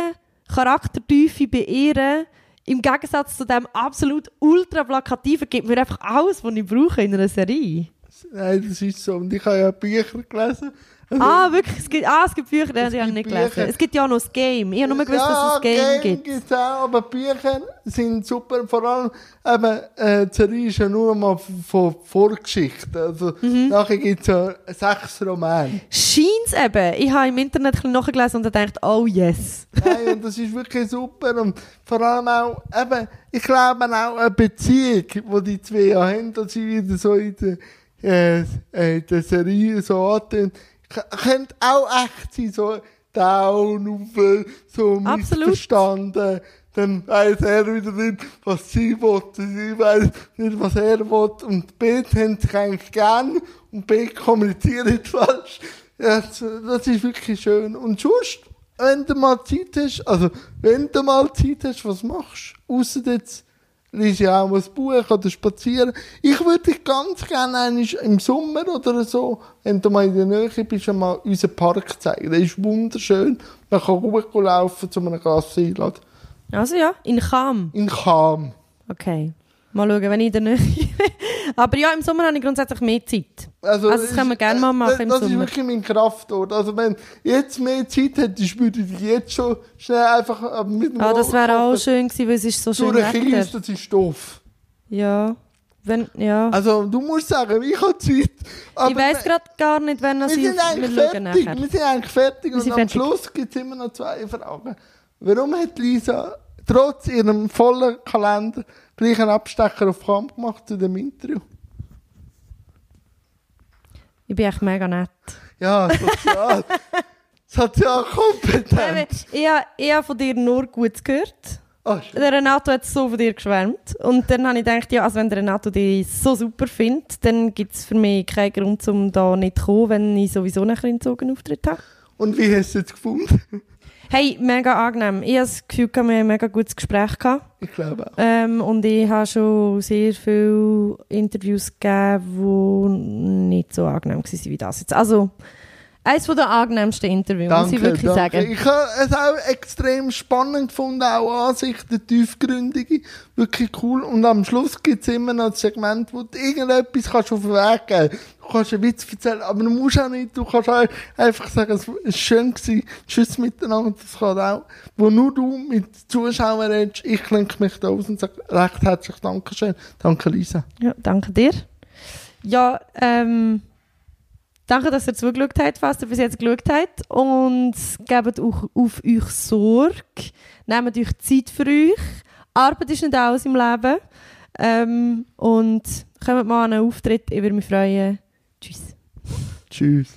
S2: Charaktertiefe bei ihr im Gegensatz zu dem absolut ultra plakativen gibt mir einfach alles, was ich brauche in einer Serie.
S1: Nein, das ist so. Und ich habe ja Bücher gelesen.
S2: Ah, wirklich? Es gibt, ah, es gibt Bücher, die habe ich nicht gelesen.
S1: Bücher.
S2: Es gibt ja auch noch das Game. Ich habe nur gewusst, dass es ein Game, gibt.
S1: gibt's auch, aber Bücher sind super. Vor allem, eben, äh, ja nur mal von Vorgeschichte. Also,
S2: Mhm.
S1: nachher gibt es ja sechs Romane.
S2: Scheint's eben. Ich habe im Internet ein bisschen nachgelesen und gedacht, oh yes.
S1: Nein, und das ist wirklich super. Und vor allem auch, eben, ich glaube auch eine Beziehung, die die zwei ja haben, dass sie wieder so in der, äh, äh, der Serie so antun, k- könnte auch echt sein, so down, auf, so
S2: Absolut.
S1: missverstanden. Dann weiss er wieder nicht, was sie will, sie weiss nicht, was er will. Und beide haben sich eigentlich gern und beide kommunizieren falsch. Ja, das, ist wirklich schön. Und sonst, wenn du mal Zeit hast, also wenn du mal Zeit hast, was machst du? Ausser jetzt liest ja auch ein Buch oder spazieren. Ich würde dich ganz gerne einmal im Sommer oder so, wenn du mal in der Nähe bist, mal unseren Park zeigen. Der ist wunderschön. Man kann gut laufen zu einem Glas einladen.
S2: Also ja, in Cham.
S1: In Cham.
S2: Okay. Mal schauen, wenn ich in der Nähe bin. Aber ja, im Sommer habe ich grundsätzlich mehr Zeit.
S1: Also,
S2: Also das können wir
S1: ist-
S2: gerne mal machen
S1: Das,
S2: im
S1: das ist
S2: Sommer.
S1: wirklich mein Kraftort. Also wenn jetzt mehr Zeit hättest, würde ich dich jetzt schon schnell einfach äh, mit dem
S2: Ah, das wäre auch schön gewesen, weil es ist so schön
S1: Durch Kies,
S2: Wetter.
S1: das ist doof.
S2: Ja. Wenn, ja.
S1: Also du musst sagen, ich habe Zeit. Aber
S2: ich weiss gerade gar nicht, wenn
S1: wir
S2: er sie
S1: sind eigentlich
S2: wir
S1: fertig. Wir sind eigentlich fertig.
S2: Wir
S1: Und
S2: sind
S1: am
S2: fertig.
S1: Schluss gibt es immer noch zwei Fragen. Warum hat Lisa trotz ihrem vollen Kalender gleich einen Abstecher auf Kamp gemacht zu dem Interview?
S2: Ich bin echt mega nett.
S1: Ja, sozial. Sozialkompetenz.
S2: Ich, habe- ich habe von dir nur Gutes gehört.
S1: Schön.
S2: Der Renato hat so von dir geschwärmt. Und dann habe ich gedacht, ja, also wenn der Renato dich so super findet, dann gibt es für mich keinen Grund, um da nicht zu kommen, wenn ich sowieso nachher einen Zogenauftritt habe.
S1: Und wie hast du es jetzt gefunden?
S2: Hey, mega angenehm. Ich habe das Gefühl, wir haben ein mega gutes Gespräch gehabt.
S1: Ich glaube auch.
S2: Ähm, und ich habe schon sehr viele Interviews gegeben, die nicht so angenehm waren wie das jetzt. Also, eines der angenehmsten Interviews, muss ich wirklich sagen.
S1: Ich habe es auch extrem spannend gefunden, auch Ansichten, tiefgründige, wirklich cool. Und am Schluss gibt es immer noch ein Segment, wo du irgendetwas kannst auf den Weg geben Du kannst einen Witz erzählen, aber du musst auch nicht, du kannst auch einfach sagen, es war schön gewesen, tschüss miteinander, das kann auch. Wo nur du mit Zuschauern redest, ich klinke mich da aus und sage recht herzlich Dankeschön. Danke, Lisa.
S2: Ja, danke dir. Ja, ähm, danke, dass ihr zugeschaut habt, was ihr bis jetzt geschaut habt. Und gebt auch auf euch Sorge. Nehmt euch Zeit für euch. Arbeit ist nicht alles im Leben. Ähm, und kommt mal an einen Auftritt, ich würde mich freuen. Tschüss.
S1: Tschüss.